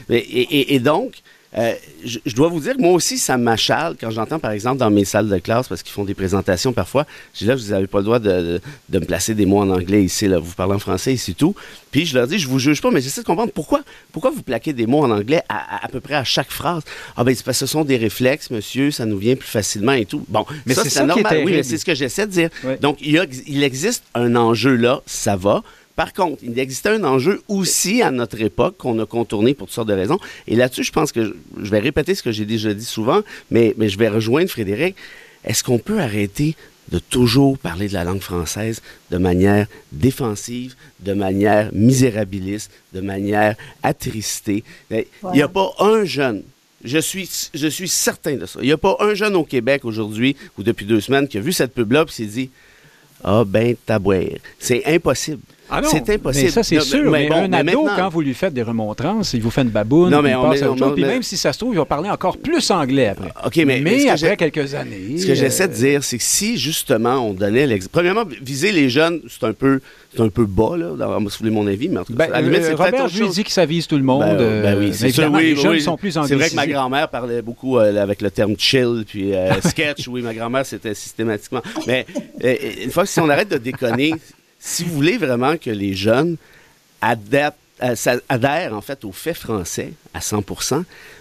et, donc, euh, je, dois vous dire, moi aussi, ça m'achale quand j'entends, par exemple, dans mes salles de classe, parce qu'ils font des présentations parfois, je dis là, vous n'avez pas le droit de, me placer des mots en anglais ici, là, vous parlez en français ici, tout. Puis je leur dis, je vous juge pas, mais j'essaie de comprendre pourquoi, pourquoi vous plaquez des mots en anglais à, à, peu près à chaque phrase? Ah ben, c'est parce que ce sont des réflexes, monsieur, ça nous vient plus facilement et tout. Bon, mais ça, c'est normal. Oui, mais c'est ce que j'essaie de dire. Donc, il, a, il existe un enjeu là, ça va. Par contre, il existait un enjeu aussi à notre époque qu'on a contourné pour toutes sortes de raisons. Et là-dessus, je pense que je, vais répéter ce que j'ai déjà dit souvent, mais, mais je vais rejoindre Frédéric. Est-ce qu'on peut arrêter de toujours parler de la langue française de manière défensive, de manière misérabiliste, de manière attristée? Il n'y a pas un jeune, je suis, je suis certain de ça, il n'y a pas un jeune au Québec aujourd'hui ou depuis deux semaines qui a vu cette pub-là et s'est dit Ah ben tabouère. C'est impossible. Ah c'est impossible. Mais ça, c'est sûr. Mais, un ado, quand vous lui faites des remontrances, il vous fait une baboune, non, mais il passe à autre chose. Puis même si ça se trouve, il va parler encore plus anglais après. OK, mais, mais après quelques années... Ce que j'essaie de euh, dire, c'est que si, justement, on donnait l'exemple... Premièrement, viser les jeunes, c'est un peu c'est un peu bas, là, si vous voulez mon avis, mais en tout cas, ben, à la limite, c'est Robert lui dit que ça vise tout le monde. Ben, euh, ben oui, c'est sûr, oui, les jeunes sont plus C'est vrai que ma grand-mère parlait beaucoup euh, avec le terme chill, puis sketch, oui, ma grand-mère, c'était systématiquement. Mais une fois que si on arrête de déconner, si vous voulez vraiment que les jeunes adhèrent, euh, adhèrent en fait au fait français à 100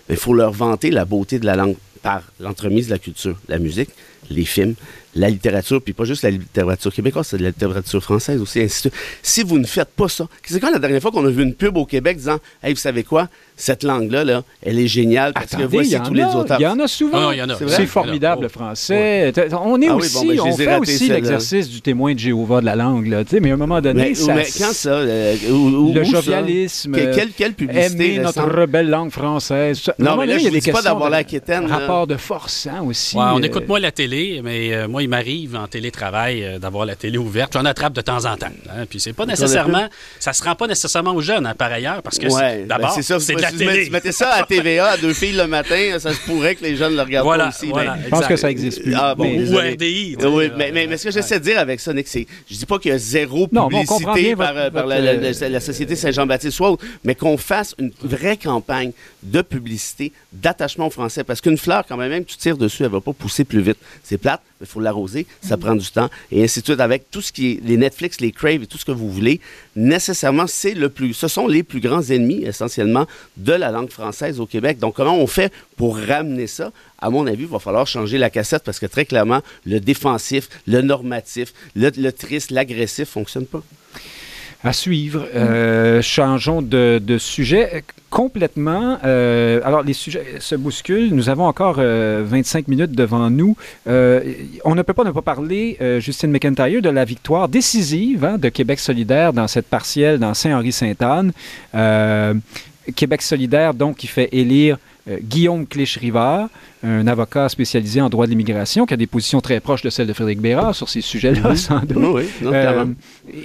il faut leur vanter la beauté de la langue par l'entremise de la culture, la musique, les films, la littérature, puis pas juste la littérature québécoise, c'est de la littérature française aussi, ainsi de suite. Si vous ne faites pas ça, c'est quand la dernière fois qu'on a vu une pub au Québec disant Hey, vous savez quoi, cette langue-là, là, elle est géniale parce Attendez, que voici il y en tous les a, auteurs. Il y en a souvent. Ah. C'est formidable, Oh. le français. On est Ah oui, aussi, bon, ben, on fait aussi l'exercice du témoin de Jéhovah de la langue, là, tu sais, mais à un moment donné, Mais, ça, mais quand ça euh, où- où- le jovialisme, Que- quelle, quelle publicité aimer notre rebelle langue française. Non, mais là, il y a des pas d'avoir de la quétaine, là. Rapport de force, hein, aussi. Ouais, on euh, écoute moins la télé, mais euh, moi, il m'arrive en télétravail euh, d'avoir la télé ouverte. J'en attrape de temps en temps. hein. Puis c'est pas nécessairement, ça se rend pas nécessairement aux jeunes, hein, par ailleurs, parce que Ouais, ben, d'abord, c'est ça. c'est de la Si vous met- télé. vous mettez ça à TVA à deux filles le matin, ça se pourrait que les jeunes le regardent Voilà, pas aussi. voilà. mais- Je pense que ça existe plus. Ah, bon, mais- Ou. RDI. Oui, mais, mais, mais ce que j'essaie de dire avec ça, Nick, c'est je dis pas qu'il y a zéro Non, publicité bien par, votre- par la, la- la- la Société Saint-Jean-Baptiste ou mais qu'on fasse une vraie campagne de publicité, d'attachement au français. Parce qu'une fleur, quand même, même que tu tires dessus, elle va pas pousser plus vite. C'est plate, mais il faut l'arroser, ça prend du temps, et ainsi de suite. Avec tout ce qui est les Netflix, les Crave et tout ce que vous voulez, nécessairement, c'est le plus, ce sont les plus grands ennemis, essentiellement, de la langue française au Québec. Donc, comment on fait pour ramener ça? À mon avis, il va falloir changer la cassette parce que très clairement, le défensif, le normatif, le, triste, l'agressif fonctionne pas. À suivre. Euh, changeons de, sujet euh, complètement. Euh, alors, les sujets se bousculent. Nous avons encore euh, 25 minutes devant nous. On ne peut pas ne pas parler, Justine McIntyre, de la victoire décisive hein, de Québec solidaire dans cette partielle dans Saint-Henri-Sainte-Anne. Québec solidaire, donc, qui fait élire euh, Guillaume Clich-Rivard, un avocat spécialisé en droit de l'immigration, qui a des positions très proches de celles de Frédéric Bérard sur ces sujets-là, sans doute. Oui, non, Euh,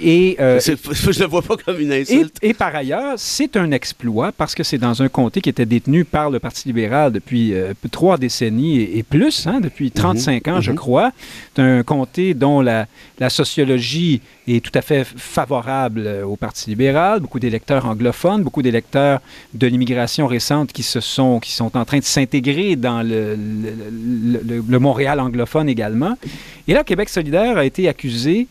et, euh, je le vois pas comme une insulte. et par ailleurs, c'est un exploit parce que c'est dans un comté qui était détenu par le Parti libéral depuis euh, trois décennies et, et plus, hein, depuis 35 ans, je mhm. crois. C'est un comté dont la, la sociologie est tout à fait favorable euh, au Parti libéral. Beaucoup d'électeurs anglophones, beaucoup d'électeurs de l'immigration récente qui, se sont, qui sont en train de s'intégrer dans le, le- Montréal anglophone également. Et là, Québec solidaire a été accusé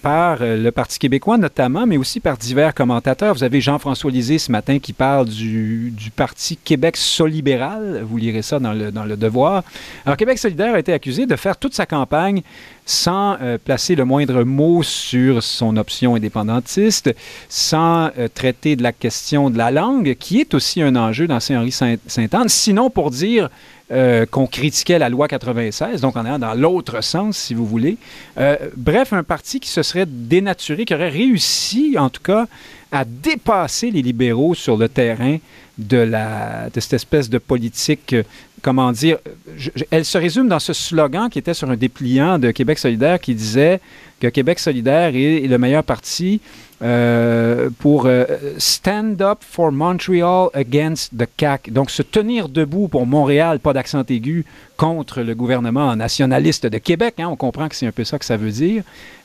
par euh, le Parti québécois notamment, mais aussi par divers commentateurs. Vous avez Jean-François Lisée ce matin qui parle du, du Parti Québec solibéral. Vous lirez ça dans le, dans le Devoir. Alors, Québec solidaire a été accusé de faire toute sa campagne sans euh, placer le moindre mot sur son option indépendantiste, sans euh, traiter de la question de la langue, qui est aussi un enjeu dans Saint-Henri-Sainte-Anne, sinon pour dire euh, qu'on critiquait la loi 96, donc en allant dans l'autre sens, si vous voulez. Euh, bref, un parti qui se serait dénaturé, qui aurait réussi, en tout cas, à dépasser les libéraux sur le terrain de, cette espèce de politique, euh, comment dire, elle se résume dans ce slogan qui était sur un dépliant de Québec solidaire qui disait que Québec solidaire est le meilleur parti euh, pour euh, Stand up for Montreal against the CAC. Donc, se tenir debout pour Montréal, pas d'accent aigu, contre le gouvernement nationaliste de Québec. hein. on comprend que c'est un peu ça que ça veut dire.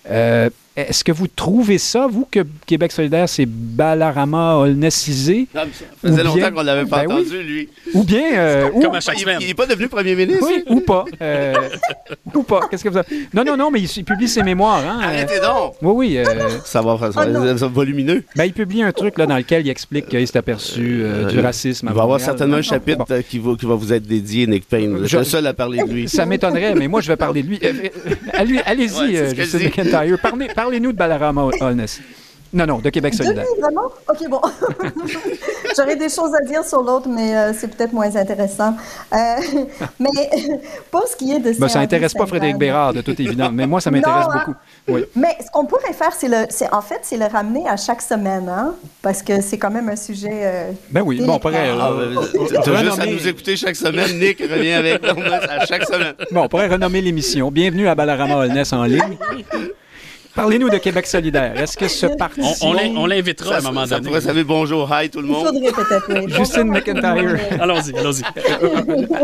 Euh, Est-ce que vous trouvez ça, vous, que Québec solidaire, c'est Balarama Olnesisé? Mais ça faisait Ou longtemps qu'on l'avait pas Ben oui. entendu, lui. Ou bien... euh, ou- Comme à chaque Il- semaine. Il n'est pas devenu premier ministre. oui, ou pas. Euh, ou pas. Qu'est-ce que vous avez... Non, non, non, mais il, il publie ses mémoires. Hein? Arrêtez donc. Oui, oui. euh, Ça va, ça, Oh ça- volumineux. ben, il publie un truc là, dans lequel il explique qu'il s'est aperçu euh, du Euh, racisme. Il à va y avoir certainement un chapitre Bon. euh, qui, va, qui va vous être dédié, Nick Payne. Je- le seul à parler de lui. Ça m'étonnerait, mais moi, je vais parler de lui. Euh, euh, allez- Allez-y, Ouais, euh, dis. McIntyre. Parlez- Parlez-nous de Balarama Holness. Non, non, de Québec De solidaire. lui, vraiment? OK, bon. J'aurais des choses à dire sur l'autre, mais euh, c'est peut-être moins intéressant. Euh, mais pour ce qui est de Ben, ça n'intéresse pas Frédéric Bérard, de toute évidence, mais moi, ça m'intéresse hein. Oui. Mais ce qu'on pourrait faire, c'est le, c'est en fait, c'est le ramener à chaque semaine, hein, parce que c'est quand même un sujet. euh, Ben oui, bon, on pourrait, Ah, euh, ben, T'as juste à nous écouter chaque semaine. Nick revient avec nous à chaque semaine. bon, on pourrait renommer l'émission. Bienvenue à Balarama Holness en ligne. Parlez-nous de Québec solidaire. Est-ce que ce parti... On, on l'in- on l'invitera à un Ça, moment ça donné. pourrait saluer bonjour, hi tout le Il monde. Justine McIntyre. Allons-y, allons-y.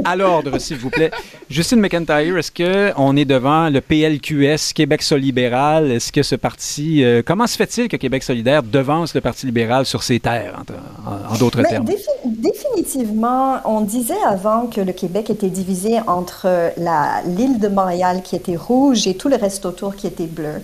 à l'ordre, s'il vous plaît. Justine McIntyre, est-ce qu'on est devant le PLQS, Québec solibéral? Est-ce que ce parti... euh, comment se fait-il que Québec solidaire devance le Parti libéral sur ses terres, en, en- en d'autres Mais termes? défi- définitivement, on disait avant que le Québec était divisé entre la- l'île de Montréal qui était rouge et tout le reste autour qui était bleu.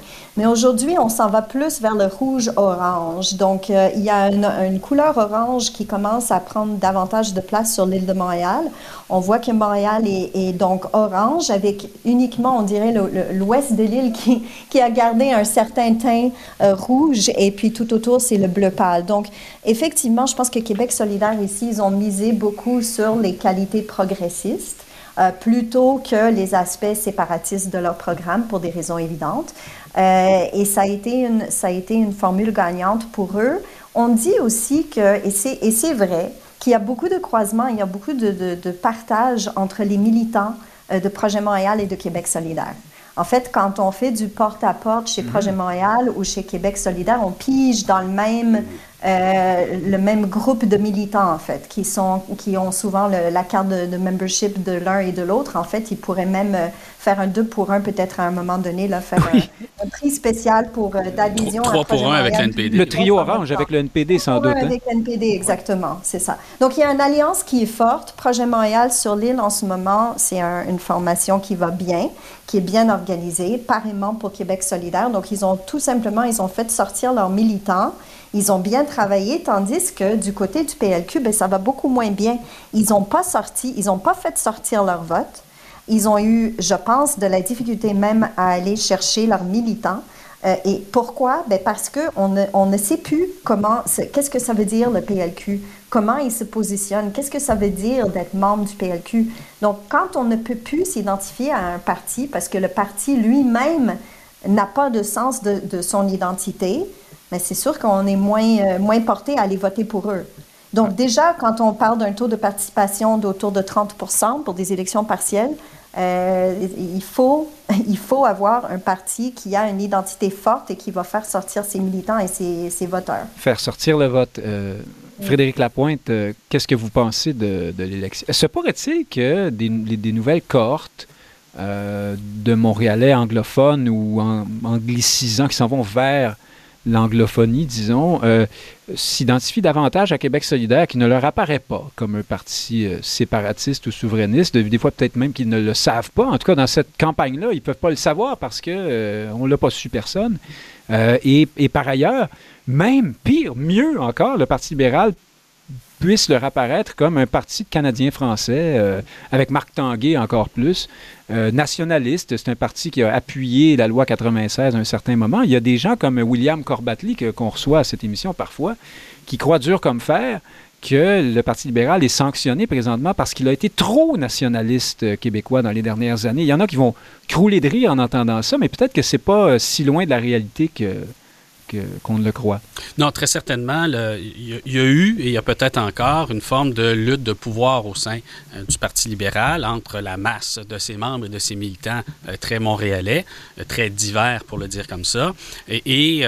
Mais aujourd'hui, on s'en va plus vers le rouge-orange. Donc, euh, il y a une, couleur orange qui commence à prendre davantage de place sur l'île de Montréal. On voit que Montréal est, donc orange avec uniquement, on dirait, l'ouest de l'île qui, a gardé un certain teint euh, rouge et puis tout autour, c'est le bleu pâle. Donc, effectivement, je pense que Québec solidaire ici, ils ont misé beaucoup sur les qualités progressistes. Euh, plutôt que les aspects séparatistes de leur programme pour des raisons évidentes. Euh, et ça a, été une, ça a été une formule gagnante pour eux. On dit aussi que, et c'est vrai, qu'il y a beaucoup de croisements, il y a beaucoup de, de, de partage entre les militants euh, de Projet Montréal et de Québec solidaire. En fait, quand on fait du porte-à-porte chez Projet mhm. Montréal ou chez Québec solidaire, on pige dans le même euh, le même groupe de militants, en fait, qui, sont, qui ont souvent la carte de, membership de l'un et de l'autre. En fait, ils pourraient même faire un deux pour un, peut-être à un moment donné, là, faire un, prix spécial pour euh, d'adhésion. Trois pour un avec l'NPD. Le trio orange avec le NPD, sans doute. Hein. Avec l'NPD, exactement, c'est ça. Donc, il y a une alliance qui est forte. Projet Montréal sur l'île, en ce moment, c'est une formation qui va bien, qui est bien organisée, pareillement pour Québec solidaire. Donc, ils ont tout simplement, ils ont fait sortir leurs militants ils ont bien travaillé, tandis que du côté du PLQ, ben, ça va beaucoup moins bien. Ils n'ont pas sorti, ils n'ont pas fait sortir leur vote. Ils ont eu, je pense, de la difficulté même à aller chercher leurs militants. Euh, et pourquoi? Ben parce qu'on ne, on ne sait plus comment, qu'est-ce que ça veut dire le PLQ, comment il se positionne, qu'est-ce que ça veut dire d'être membre du PLQ. Donc, quand on ne peut plus s'identifier à un parti, parce que le parti lui-même n'a pas de sens de, son identité, mais c'est sûr qu'on est moins, euh, moins porté à aller voter pour eux. Donc déjà, quand on parle d'un taux de participation d'autour de 30 pour des élections partielles, euh, il, faut, il faut avoir un parti qui a une identité forte et qui va faire sortir ses militants et ses, ses voteurs. Faire sortir le vote. Euh, Frédéric Lapointe, qu'est-ce que vous pensez de, de l'élection? Se pourrait-il que des, des, nouvelles cohortes de Montréalais anglophones ou anglicisants qui s'en vont vers l'anglophonie, disons, euh, s'identifie davantage à Québec solidaire, qui ne leur apparaît pas comme un parti euh, séparatiste ou souverainiste. Des fois, peut-être même qu'ils ne le savent pas. En tout cas, dans cette campagne-là, ils ne peuvent pas le savoir parce qu'on euh, on ne l'a pas su personne. Et, et, par ailleurs, même pire, mieux encore, le Parti libéral puisse leur apparaître comme un parti canadien-français, euh, avec Marc Tanguay encore plus, euh, nationaliste. C'est un parti qui a appuyé la loi 96 à un certain moment. Il y a des gens comme William Corbatly, qu'on reçoit à cette émission parfois, qui croient dur comme fer que le Parti libéral est sanctionné présentement parce qu'il a été trop nationaliste québécois dans les dernières années. Il y en a qui vont crouler de rire en entendant ça, mais peut-être que c'est pas euh, si loin de la réalité que, qu'on ne le croit. Non, très certainement. Il y, a eu et il y a peut-être encore une forme de lutte de pouvoir au sein euh, du Parti libéral entre la masse de ses membres et de ses militants euh, très montréalais, euh, très divers pour le dire comme ça, et,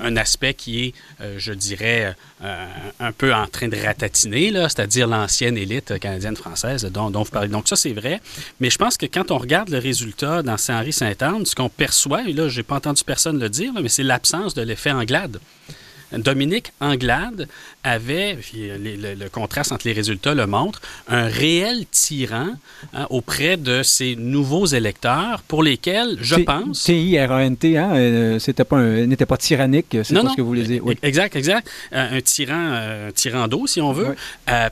un aspect qui est, euh, je dirais, euh, un peu en train de ratatiner, c'est-à-dire l'ancienne élite canadienne-française dont, dont, vous parlez. Donc ça, c'est vrai. Mais je pense que quand on regarde le résultat dans Saint-Henri-Sainte-Anne, ce qu'on perçoit, et là, je n'ai pas entendu personne le dire, mais c'est l'absence de l'effet Anglade. Dominique Anglade avait, le, contraste entre les résultats le montre, un réel tyran hein, auprès de ces nouveaux électeurs pour lesquels, je pense... T-I-R-A-N-T, hein, euh, c'était pas n'était pas tyrannique, c'est pas ce que vous voulez dire. Oui. Exact, exact. Euh, un tyran, euh, un tyran d'eau, si on veut,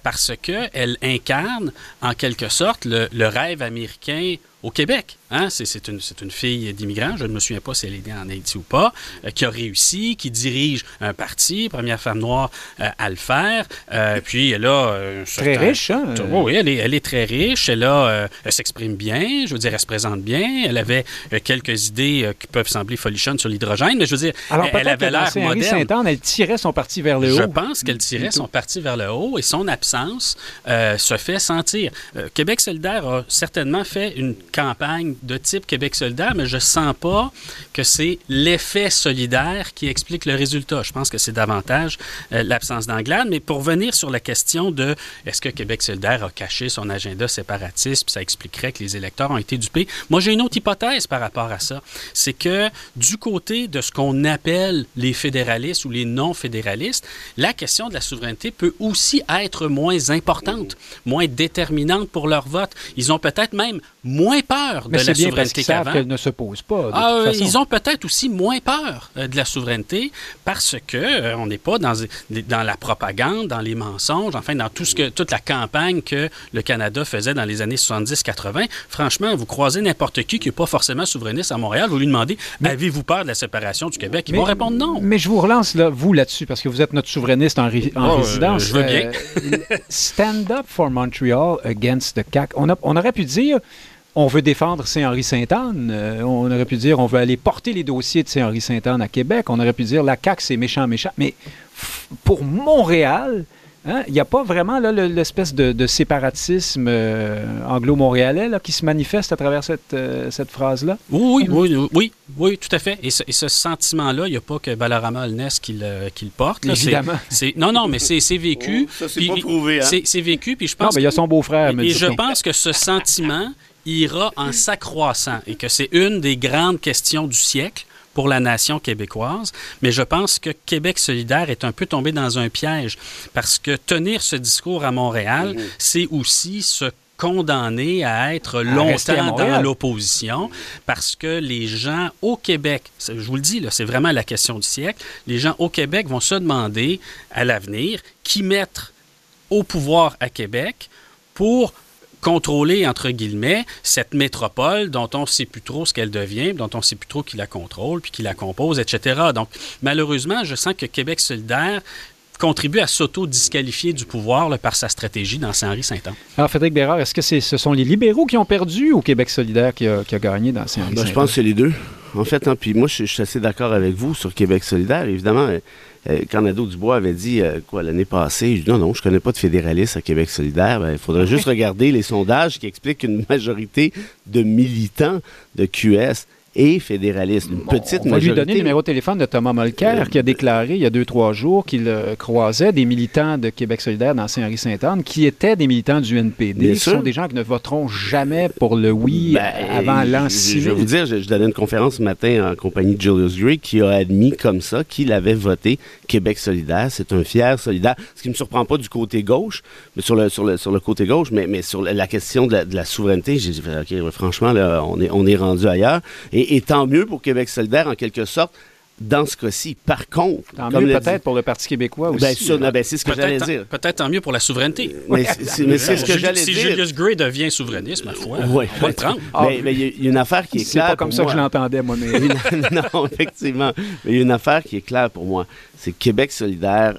parce qu'elle incarne, en quelque sorte, le, le rêve américain au Québec. Hein? C'est une, une, fille d'immigrants, je ne me souviens pas si elle est née en Haïti ou pas, euh, qui a réussi, qui dirige un parti, première femme noire euh, à le faire. Euh, puis elle a... très riche, hein? oui, elle est, elle est, très riche. Elle, a, elle s'exprime bien, je veux dire, elle se présente bien. Elle avait quelques idées qui peuvent sembler folichonnes sur l'hydrogène, mais je veux dire, Alors, elle, avait l'air moderne. Elle tirait son parti vers le haut. Je pense qu'elle tirait son parti vers le haut et son absence se fait sentir. Québec solidaire a certainement fait une campagne de type Québec solidaire, mais je sens pas que c'est l'effet solidaire qui explique le résultat. Je pense que c'est davantage euh, l'absence d'Anglade. Mais pour venir sur la question de est-ce que Québec solidaire a caché son agenda séparatiste, puis ça expliquerait que les électeurs ont été dupés? Moi, j'ai une autre hypothèse par rapport à ça. C'est que du côté de ce qu'on appelle les fédéralistes ou les non-fédéralistes, la question de la souveraineté peut aussi être moins importante, moins déterminante pour leur vote. Ils ont peut-être même moins peur de la bien souveraineté savent qu'avant. qu'elle ne se pose pas. Ah, euh, ils ont peut-être aussi moins peur euh, de la souveraineté parce que euh, on n'est pas dans, dans la propagande, dans les mensonges, enfin dans tout ce que toute la campagne que le Canada faisait dans les années 70-80. Franchement, vous croisez n'importe qui qui n'est pas forcément souverainiste à Montréal, vous lui demandez avez-vous peur de la séparation du Québec? Ils vont répondre non. Mais je vous relance, là, vous, là-dessus, parce que vous êtes notre souverainiste en, ré- en Oh, résidence. je veux bien. Stand up for Montreal against the CAC. On, a- on aurait pu dire on veut défendre Saint-Henri Sainte-Anne. Euh, on aurait pu dire on veut aller porter les dossiers de Saint-Henri Sainte-Anne à Québec. On aurait pu dire la CAC, c'est méchant, méchant. Mais pour Montréal, hein, il n'y a pas vraiment l'espèce de, de séparatisme euh, anglo-montréalais qui se manifeste à travers cette, euh, cette phrase-là? Oui, oui, oui, oui, oui, tout à fait. Et ce, sentiment-là, il n'y a pas que Balarama Alness qui le, qui le porte. là. Évidemment. non, non, mais c'est vécu. Oh, ça, c'est pas prouvé, hein. C'est vécu, puis je Non, pense mais il y a son beau-frère. Et je pense que ce sentiment ira en s'accroissant et que c'est une des grandes questions du siècle pour la nation québécoise. Mais je pense que Québec solidaire est un peu tombé dans un piège parce que tenir ce discours à Montréal, c'est aussi se condamner à être à longtemps dans l'opposition parce que les gens au Québec, je vous le dis, c'est vraiment la question du siècle, les gens au Québec vont se demander à l'avenir qui mettre au pouvoir à Québec pour contrôler, entre guillemets, cette métropole dont on ne sait plus trop ce qu'elle devient, dont on ne sait plus trop qui la contrôle, puis qui la compose, etc. Donc, malheureusement, je sens que Québec solidaire contribue à s'auto-disqualifier du pouvoir là, par sa stratégie dans Saint-Henri-Saint-Anne. Alors, Frédéric Bérard, est-ce que ce sont les libéraux qui ont perdu ou Québec solidaire qui a, qui a gagné dans saint Ben, je pense que c'est les deux. En fait, hein, puis moi, je, je suis assez d'accord avec vous sur Québec solidaire. Évidemment, euh, quand Nadeau Dubois avait dit, euh, quoi, l'année passée, je dis, non, non, je connais pas de fédéralistes à Québec solidaire. Ben, il faudrait juste regarder les sondages qui expliquent qu'une majorité de militants de QS est fédéraliste. Une petite On va lui majorité. donner le numéro de téléphone de Thomas Molker, qui a déclaré il y a deux, trois jours qu'il euh, croisait des militants de Québec solidaire dans Saint-Henri-Sainte-Anne qui étaient des militants du NPD, sûr. sont des gens qui ne voteront jamais pour le oui Ben, avant l'an je- 6 Je vais vous dire, je, je donnais une conférence ce matin en compagnie de Julius Gray qui a admis comme ça qu'il avait voté Québec solidaire. C'est un fier solidaire. Ce qui ne me surprend pas du côté gauche, mais sur le, sur le, sur le côté gauche, mais, mais sur la, la question de la, de la souveraineté, j'ai dit, OK, ouais, franchement, là, on est, on est rendu ailleurs. Et, et tant mieux pour Québec solidaire, en quelque sorte, dans ce cas-ci. Par contre, Tant comme mieux peut-être dit- pour le Parti québécois aussi. Ben, ça, non, ben, c'est ce que j'allais dire. peut-être tant mieux pour la souveraineté. Mais c'est- c'est c'est ce que Si- j'allais si dire. Julius Gray devient souverainiste, ma foi, Ouais. on va le prendre. Mais il y, a- il y a une affaire qui est c'est claire pas comme ça moi. que je l'entendais, moi, mais non, effectivement. Mais il y a une affaire qui est claire pour moi. C'est Québec solidaire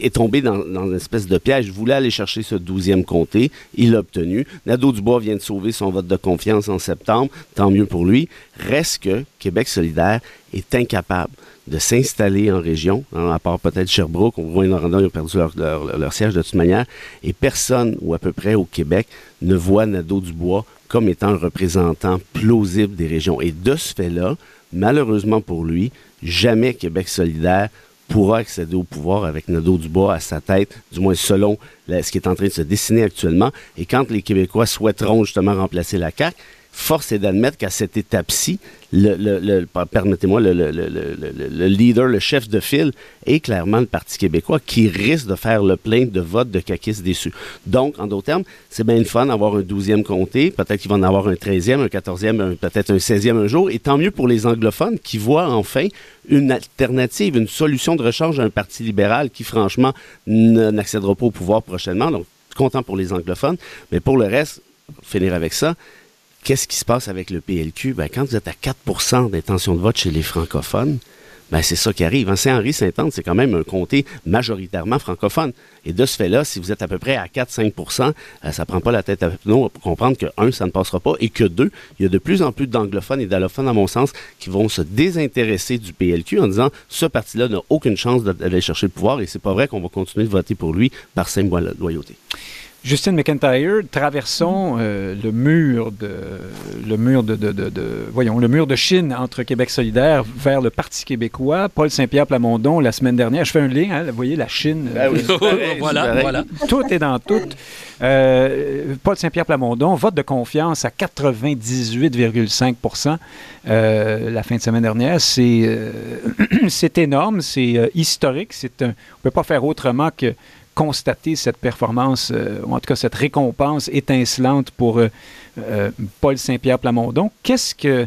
est tombé dans, une espèce de piège. Il voulait aller chercher ce douzième comté. Il l'a obtenu. Nadeau Dubois vient de sauver son vote de confiance en septembre. Tant mieux pour lui. Reste que Québec solidaire est incapable de s'installer en région, hein, à part peut-être Sherbrooke, on voit Noranda, ils ont perdu leur, siège de toute manière, et personne, ou à peu près au Québec, ne voit Nadeau Dubois comme étant un représentant plausible des régions. Et de ce fait-là, malheureusement pour lui, jamais Québec solidaire pourra accéder au pouvoir avec Nadeau Dubois à sa tête, du moins selon ce qui est en train de se dessiner actuellement. Et quand les Québécois souhaiteront justement remplacer la CAQ, force est d'admettre qu'à cette étape-ci, le, permettez-moi, le, le- le- le- le- le leader, le chef de file est clairement le Parti québécois qui risque de faire le plein de votes de caquistes déçus. Donc, en d'autres termes, c'est bien le fun d'avoir un 12e comté, peut-être qu'il va en avoir un 13e, un 14e, un- peut-être un 16e un jour, et tant mieux pour les anglophones qui voient enfin une alternative, une solution de rechange à un parti libéral qui, franchement, n'accédera pas au pouvoir prochainement. Donc, content pour les anglophones, mais pour le reste, finir avec ça, Qu'est-ce qui se passe avec le PLQ? Ben, quand vous êtes à 4% d'intention de vote chez les francophones, ben, c'est ça qui arrive. En Saint-Henri-Saint-Anne, c'est quand même un comté majoritairement francophone. Et de ce fait-là, si vous êtes à peu près à 4-5% euh, ça prend pas la tête à non, pour comprendre que, un, ça ne passera pas, et que, deux, il y a de plus en plus d'anglophones et d'allophones, à mon sens, qui vont se désintéresser du PLQ en disant ce parti-là n'a aucune chance d'aller chercher le pouvoir, et c'est pas vrai qu'on va continuer de voter pour lui par simple loyauté. Justine McIntyre, traversons euh, le mur de le mur de, de- de- de- voyons le mur de Chine entre Québec solidaire vers le Parti québécois. Paul Saint-Pierre Plamondon la semaine dernière, je fais un lien, hein, vous voyez la Chine. Ben oui, c'est pareil, c'est voilà. Tout est dans tout. Euh, Paul Saint-Pierre Plamondon, vote de confiance à 98,5% euh, la fin de semaine dernière. C'est euh, c'est énorme, c'est euh, historique. C'est un- on ne peut pas faire autrement que constater cette performance, ou en tout cas cette récompense étincelante pour Paul Saint-Pierre Plamondon. Qu'est-ce que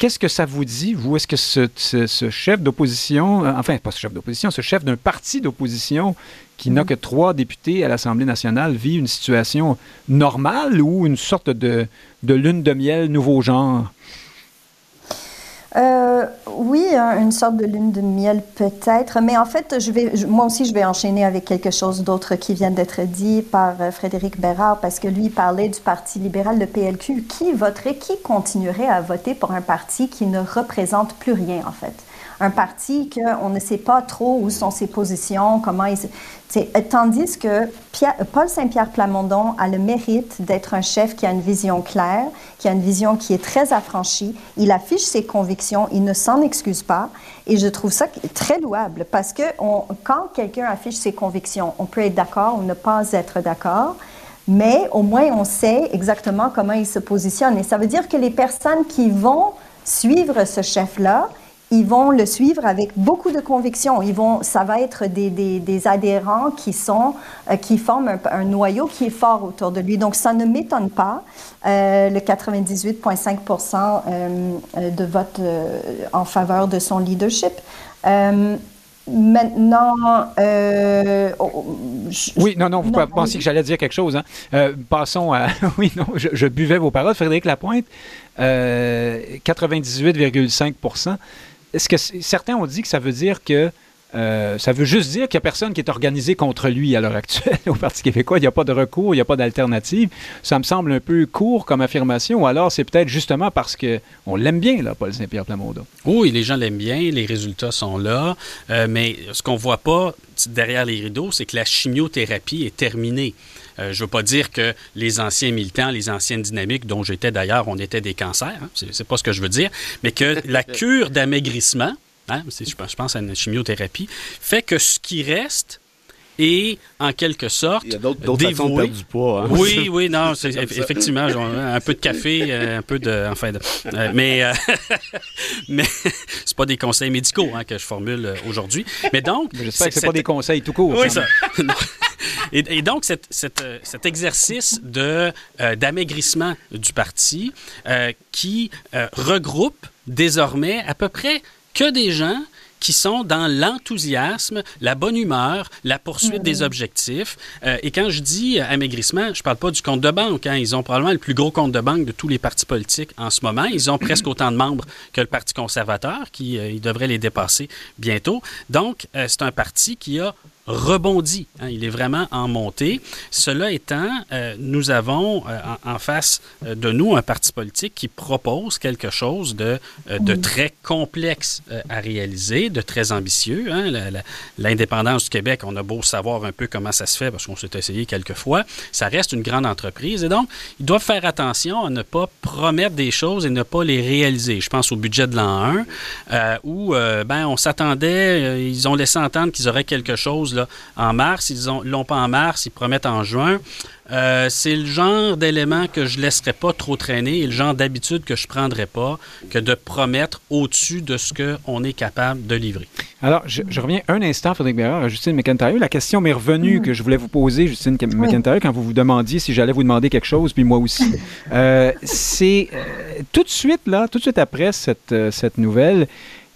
Qu'est-ce que ça vous dit, vous? Est-ce que ce, chef d'opposition, euh, enfin, pas ce chef d'opposition, ce chef d'un parti d'opposition qui n'a mm-hmm. que trois députés à l'Assemblée nationale vit une situation normale ou une sorte de, de lune de miel nouveau genre? Euh, oui, une sorte de lune de miel peut-être, mais en fait, je vais, moi aussi, je vais enchaîner avec quelque chose d'autre qui vient d'être dit par euh, Frédéric Bérard, parce que lui parlait du Parti libéral, le PLQ. Qui voterait, qui continuerait à voter pour un parti qui ne représente plus rien, en fait? Un parti qu'on ne sait pas trop où sont ses positions, comment il... Tandis que Paul Saint-Pierre Plamondon a le mérite d'être un chef qui a une vision claire, qui a une vision qui est très affranchie. Il affiche ses convictions, il ne s'en excuse pas. Et je trouve ça très louable parce que quand quelqu'un affiche ses convictions, on peut être d'accord ou ne pas être d'accord mais au moins on sait exactement comment il se positionne. Et ça veut dire que les personnes qui vont suivre ce chef-là, ils vont le suivre avec beaucoup de conviction. Ils vont, ça va être des, des, adhérents qui sont, euh, qui forment un, noyau qui est fort autour de lui. Donc, ça ne m'étonne pas euh, le 98,5 euh, de vote en faveur de son leadership. Maintenant, oh, oui, non, non, vous pensez que j'allais dire quelque chose. Hein? passons à. oui, non, je, je, buvais vos paroles. Frédéric Lapointe, 98,5 est-ce que certains ont dit que ça veut dire que euh, ça veut juste dire qu'il n'y a personne qui est organisé contre lui à l'heure actuelle au Parti québécois. Il n'y a pas de recours, il n'y a pas d'alternative. Ça me semble un peu court comme affirmation. Ou alors c'est peut-être justement parce qu'on l'aime bien, là, Paul Saint-Pierre Plamondon. Oui, les gens l'aiment bien, les résultats sont là. Euh, mais ce qu'on ne voit pas derrière les rideaux, c'est que la chimiothérapie est terminée. Euh, je ne veux pas dire que les anciens militants, les anciennes dynamiques, dont j'étais d'ailleurs, on était des cancers, hein, Ce c'est pas ce que je veux dire, mais que la cure d'amaigrissement, hein, je pense à une chimiothérapie, fait que ce qui reste et en quelque sorte Il y a d'autres façons de perdre du poids. Hein. Oui, oui, non, c'est, effectivement, un peu de café, euh, un peu de, enfin, euh, mais euh, mais c'est pas des conseils médicaux hein, que je formule aujourd'hui. Mais donc, j'espère que c'est pas des conseils tout court. Oui, ça. et, donc cet exercice de d'amaigrissement du parti qui regroupe désormais à peu près que des gens qui sont dans l'enthousiasme, la bonne humeur, la poursuite des mm. objectifs. Euh, et quand je dis amaigrissement, je parle pas du compte de banque. Hein. Ils ont probablement le plus gros compte de banque de tous les partis politiques en ce moment. Ils ont presque autant de membres que le Parti conservateur, qui euh, devrait les dépasser bientôt. Donc, euh, c'est un parti qui a rebondit. Hein, il est vraiment en montée. Cela étant, euh, nous avons euh, en, face euh, de nous un parti politique qui propose quelque chose de, de très complexe à réaliser, de très ambitieux. Hein. L'indépendance du Québec, on a beau savoir un peu comment ça se fait parce qu'on s'est essayé quelques fois, ça reste une grande entreprise et donc ils doivent faire attention à ne pas promettre des choses et ne pas les réaliser. Je pense au budget de l'an 1 où ben, on s'attendait, ils ont laissé entendre qu'ils auraient quelque chose en mars. Ils ne l'ont pas en mars, ils promettent en juin. Euh, c'est le genre d'élément que je ne laisserai pas trop traîner et le genre d'habitude que je ne prendrai pas que de promettre au-dessus de ce qu'on est capable de livrer. Alors, je, reviens un instant, Frédéric Bérard, à Justine McIntyre. La question m'est revenue mm. que je voulais vous poser, Justine McIntyre, quand vous vous demandiez si j'allais vous demander quelque chose, puis moi aussi. Euh, c'est euh, tout de suite, là, tout de suite après cette, cette nouvelle,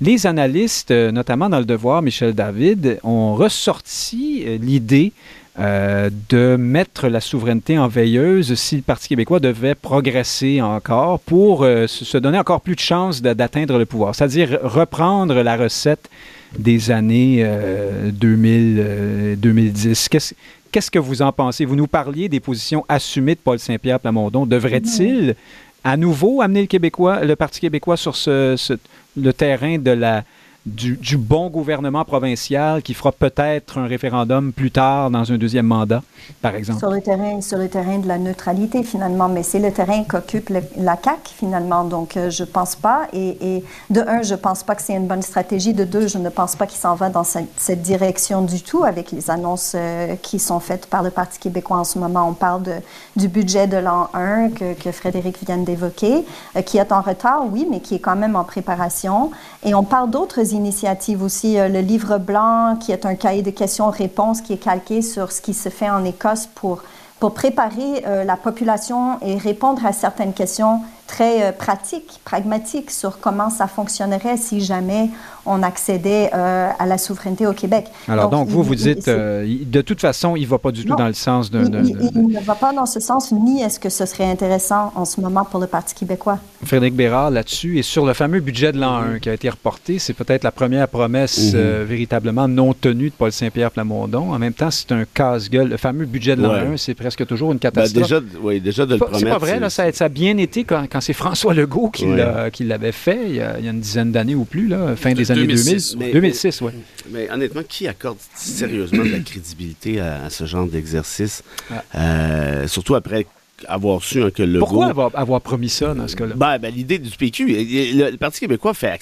les analystes, euh, notamment dans le Devoir, Michel David, ont ressorti euh, l'idée euh, de mettre la souveraineté en veilleuse si le Parti québécois devait progresser encore pour se donner encore plus de chances d'atteindre le pouvoir, c'est-à-dire reprendre la recette des années 2000, 2010. Qu'est-ce que vous en pensez? Vous nous parliez des positions assumées de Paul Saint-Pierre Plamondon. Devrait-il à nouveau amener le, Québécois, le Parti québécois sur ce, le terrain de la, du, bon gouvernement provincial qui fera peut-être un référendum plus tard dans un deuxième mandat, par exemple? Sur le terrain, sur le terrain de la neutralité, finalement, mais c'est le terrain qu'occupe la CAQ, finalement. Donc, euh, je pense pas. Et, de un, je pense pas que c'est une bonne stratégie. De deux, je ne pense pas qu'il s'en va dans cette, direction du tout avec les annonces euh, qui sont faites par le Parti québécois en ce moment. On parle de, du budget de l'an 1 que, que, Frédéric vient d'évoquer, euh, qui est en retard, oui, mais qui est quand même en préparation. Et on parle d'autres initiatives aussi. Euh, le livre blanc, qui est un cahier de questions-réponses qui est calqué sur ce qui se fait en Écosse pour, pour préparer euh, la population et répondre à certaines questions très euh, pratiques, pragmatiques sur comment ça fonctionnerait si jamais on accédait euh, à la souveraineté au Québec. Alors donc, vous, vous dites, euh, de toute façon, il ne va pas du tout dans le sens de... Il, il, ne va pas dans ce sens, ni est-ce que ce serait intéressant en ce moment pour le Parti québécois. Frédéric Bérard, là-dessus, et sur le fameux budget de l'an 1 qui a été reporté, c'est peut-être la première promesse mhm. euh, véritablement non tenue de Paul Saint-Pierre Plamondon. En même temps, c'est un casse-gueule. Le fameux budget de l'an 1, c'est presque toujours une ben, catastrophe. déjà, oui, déjà de le promettre. C'est pas vrai, là, ça, ça, a bien été quand, quand c'est François Legault qui l'avait fait il y, a, il y, a, une dizaine d'années ou plus, là, fin des années 2000. 2006, oui. Mais honnêtement, qui accorde sérieusement de la crédibilité à, ce genre d'exercice? Ah. Euh, surtout après avoir su que le Pourquoi avoir, promis ça dans ce cas-là? Ben, ben, L'idée du PQ, le, Parti québécois fait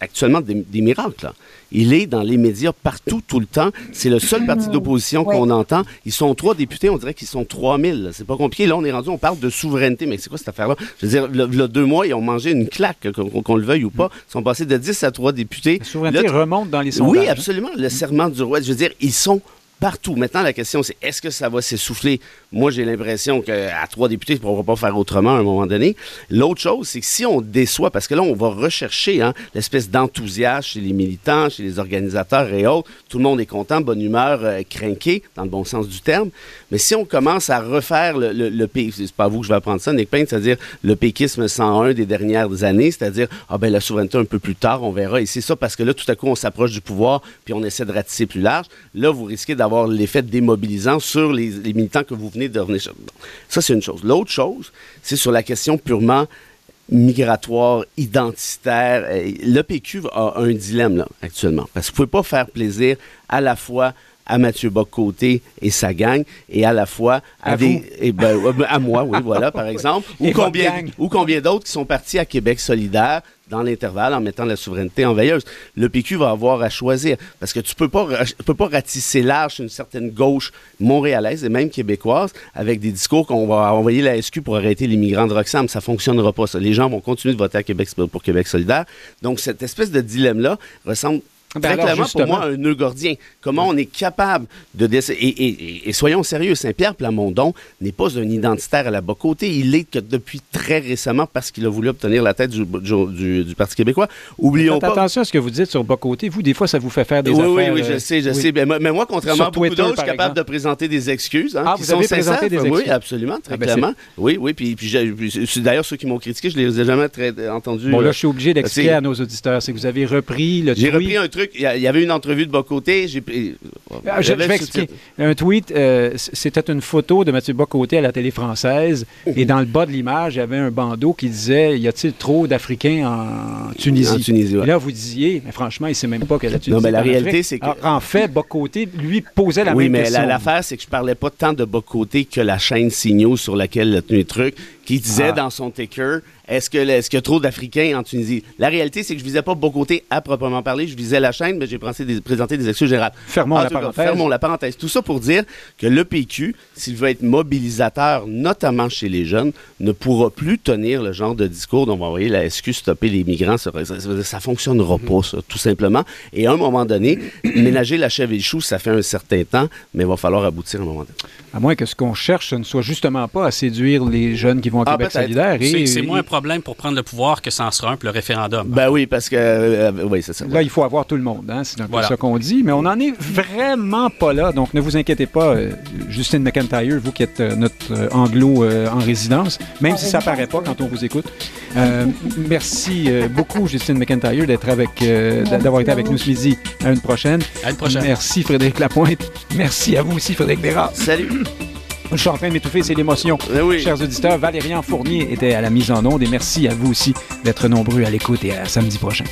actuellement des, miracles. Il est dans les médias partout, tout le temps. C'est le seul parti d'opposition qu'on entend. Ils sont trois députés, on dirait qu'ils sont 3000. C'est pas compliqué. Là, on est rendu, on parle de souveraineté. Mais c'est quoi cette affaire-là? Je veux dire, il y a deux mois, ils ont mangé une claque, qu'on le veuille ou pas. Ils sont passés de 10 à 3 députés. La souveraineté remonte dans les sondages. Oui, absolument. Le serment du roi. Je veux dire, ils sont partout. Maintenant, la question, c'est est-ce que ça va s'essouffler? Moi, j'ai l'impression qu'à trois députés, on ne pourra pas faire autrement à un moment donné. L'autre chose, c'est que si on déçoit, parce que là, on va rechercher hein, l'espèce d'enthousiasme chez les militants, chez les organisateurs et autres. Tout le monde est content, bonne humeur, euh, dans le bon sens du terme. Mais si on commence à refaire le, le, c'est pas vous que je vais apprendre ça, Nick Payne, c'est-à-dire le péquisme 101 des dernières années, c'est-à-dire, ah ben la souveraineté un peu plus tard, on verra. Et c'est ça parce que là, tout à coup, on s'approche du pouvoir, puis on essaie de ratisser plus large. Là, vous risquez d'avoir l'effet démobilisant sur les, militants que vous venez de revenir. Ça, c'est une chose. L'autre chose, c'est sur la question purement migratoire, identitaire. Le PQ a un dilemme là, actuellement. Parce que vous ne pouvez pas faire plaisir à la fois à Mathieu Bocoté et sa gang, et à la fois à, des, et ben, à moi, oui, voilà, par exemple, ou combien, ou combien d'autres qui sont partis à Québec solidaire dans l'intervalle en mettant la souveraineté en veilleuse. Le PQ va avoir à choisir parce que tu peux pas peux pas ratisser large une certaine gauche montréalaise et même québécoise avec des discours qu'on va envoyer la SQ pour arrêter les migrants de Roxham. Ça fonctionnera pas. Ça. Les gens vont continuer de voter à Québec pour Québec solidaire. Donc cette espèce de dilemme là ressemble ben Très clairement, pour moi, un nœud gordien. Comment on est capable de... Et, et, soyons sérieux, Saint-Pierre Plamondon n'est pas un identitaire à la bas côté. Il l'est que depuis très récemment parce qu'il a voulu obtenir la tête du, du, Parti québécois. Oublions Faites pas... attention à ce que vous dites sur bas côté. Vous, des fois, ça vous fait faire des oui, affaires... Oui, oui, je sais, je sais. Mais, moi, contrairement à beaucoup d'autres, je suis capable de présenter des excuses. Hein, ah, vous avez présenté des excuses? Oui, absolument, très ah, ben, clairement. Oui, oui. Puis, puis, d'ailleurs, ceux qui m'ont critiqué, je les ai jamais très entendus. Bon, là, je suis obligé d'expliquer à nos auditeurs. C'est que vous avez repris le J'ai repris un truc. Il y avait une entrevue de Bocoté. J'ai, ah, je, vais expliquer. Un tweet, euh, c'était une photo de Mathieu Bocoté à la télé française. et dans le bas de l'image, il y avait un bandeau qui disait Y a-t-il trop d'Africains en Tunisie, en Tunisie Et là, vous disiez mais Franchement, il ne sait même pas que la Tunisie. Non, mais la réalité, c'est que. en fait, Bocoté lui posait la oui, même question. Oui, mais l'affaire, c'est que je parlais pas tant de Bocoté que la chaîne Signaux sur laquelle le tenu truc, qui disait ah. dans son ticker est-ce qu'il est y a trop d'Africains en Tunisie? La réalité, c'est que je visais pas Bocoté à proprement parler, je visais la chaîne, mais j'ai présenté des excuses générales. Fermons la parenthèse. fermons la parenthèse. Tout ça pour dire que le PQ, s'il veut être mobilisateur, notamment chez les jeunes, ne pourra plus tenir le genre de discours dont on va envoyer la SQ stopper les migrants. Ça, ça, fonctionnera pas, ça, tout simplement. Et à un moment donné, ménager la chèvre et le chou, ça fait un certain temps, mais il va falloir aboutir à un moment donné. À moins que ce qu'on cherche, ce ne soit justement pas à séduire les jeunes qui vont à ah, Québec solidaire. C'est moins un problème pour prendre le pouvoir que ça en sera un pour le référendum. Ben oui, parce que... Euh, oui, c'est ça. Là, il faut avoir tout le monde, hein, c'est un peu ça qu'on dit, mais on n'en est vraiment pas là, donc ne vous inquiétez pas, euh, Justine McIntyre, vous qui êtes euh, notre anglo en résidence, même si ça paraît pas quand on vous écoute. merci beaucoup, Justine McIntyre, d'être avec, d'avoir été avec nous ce midi. À une prochaine. À une prochaine. Merci, Frédéric Lapointe. Merci à vous aussi, Frédéric Bérard. Salut. Je suis en train de m'étouffer, c'est l'émotion. Eh Chers auditeurs, Valérian Fournier était à la mise en onde et merci à vous aussi d'être nombreux à l'écoute et à samedi prochain.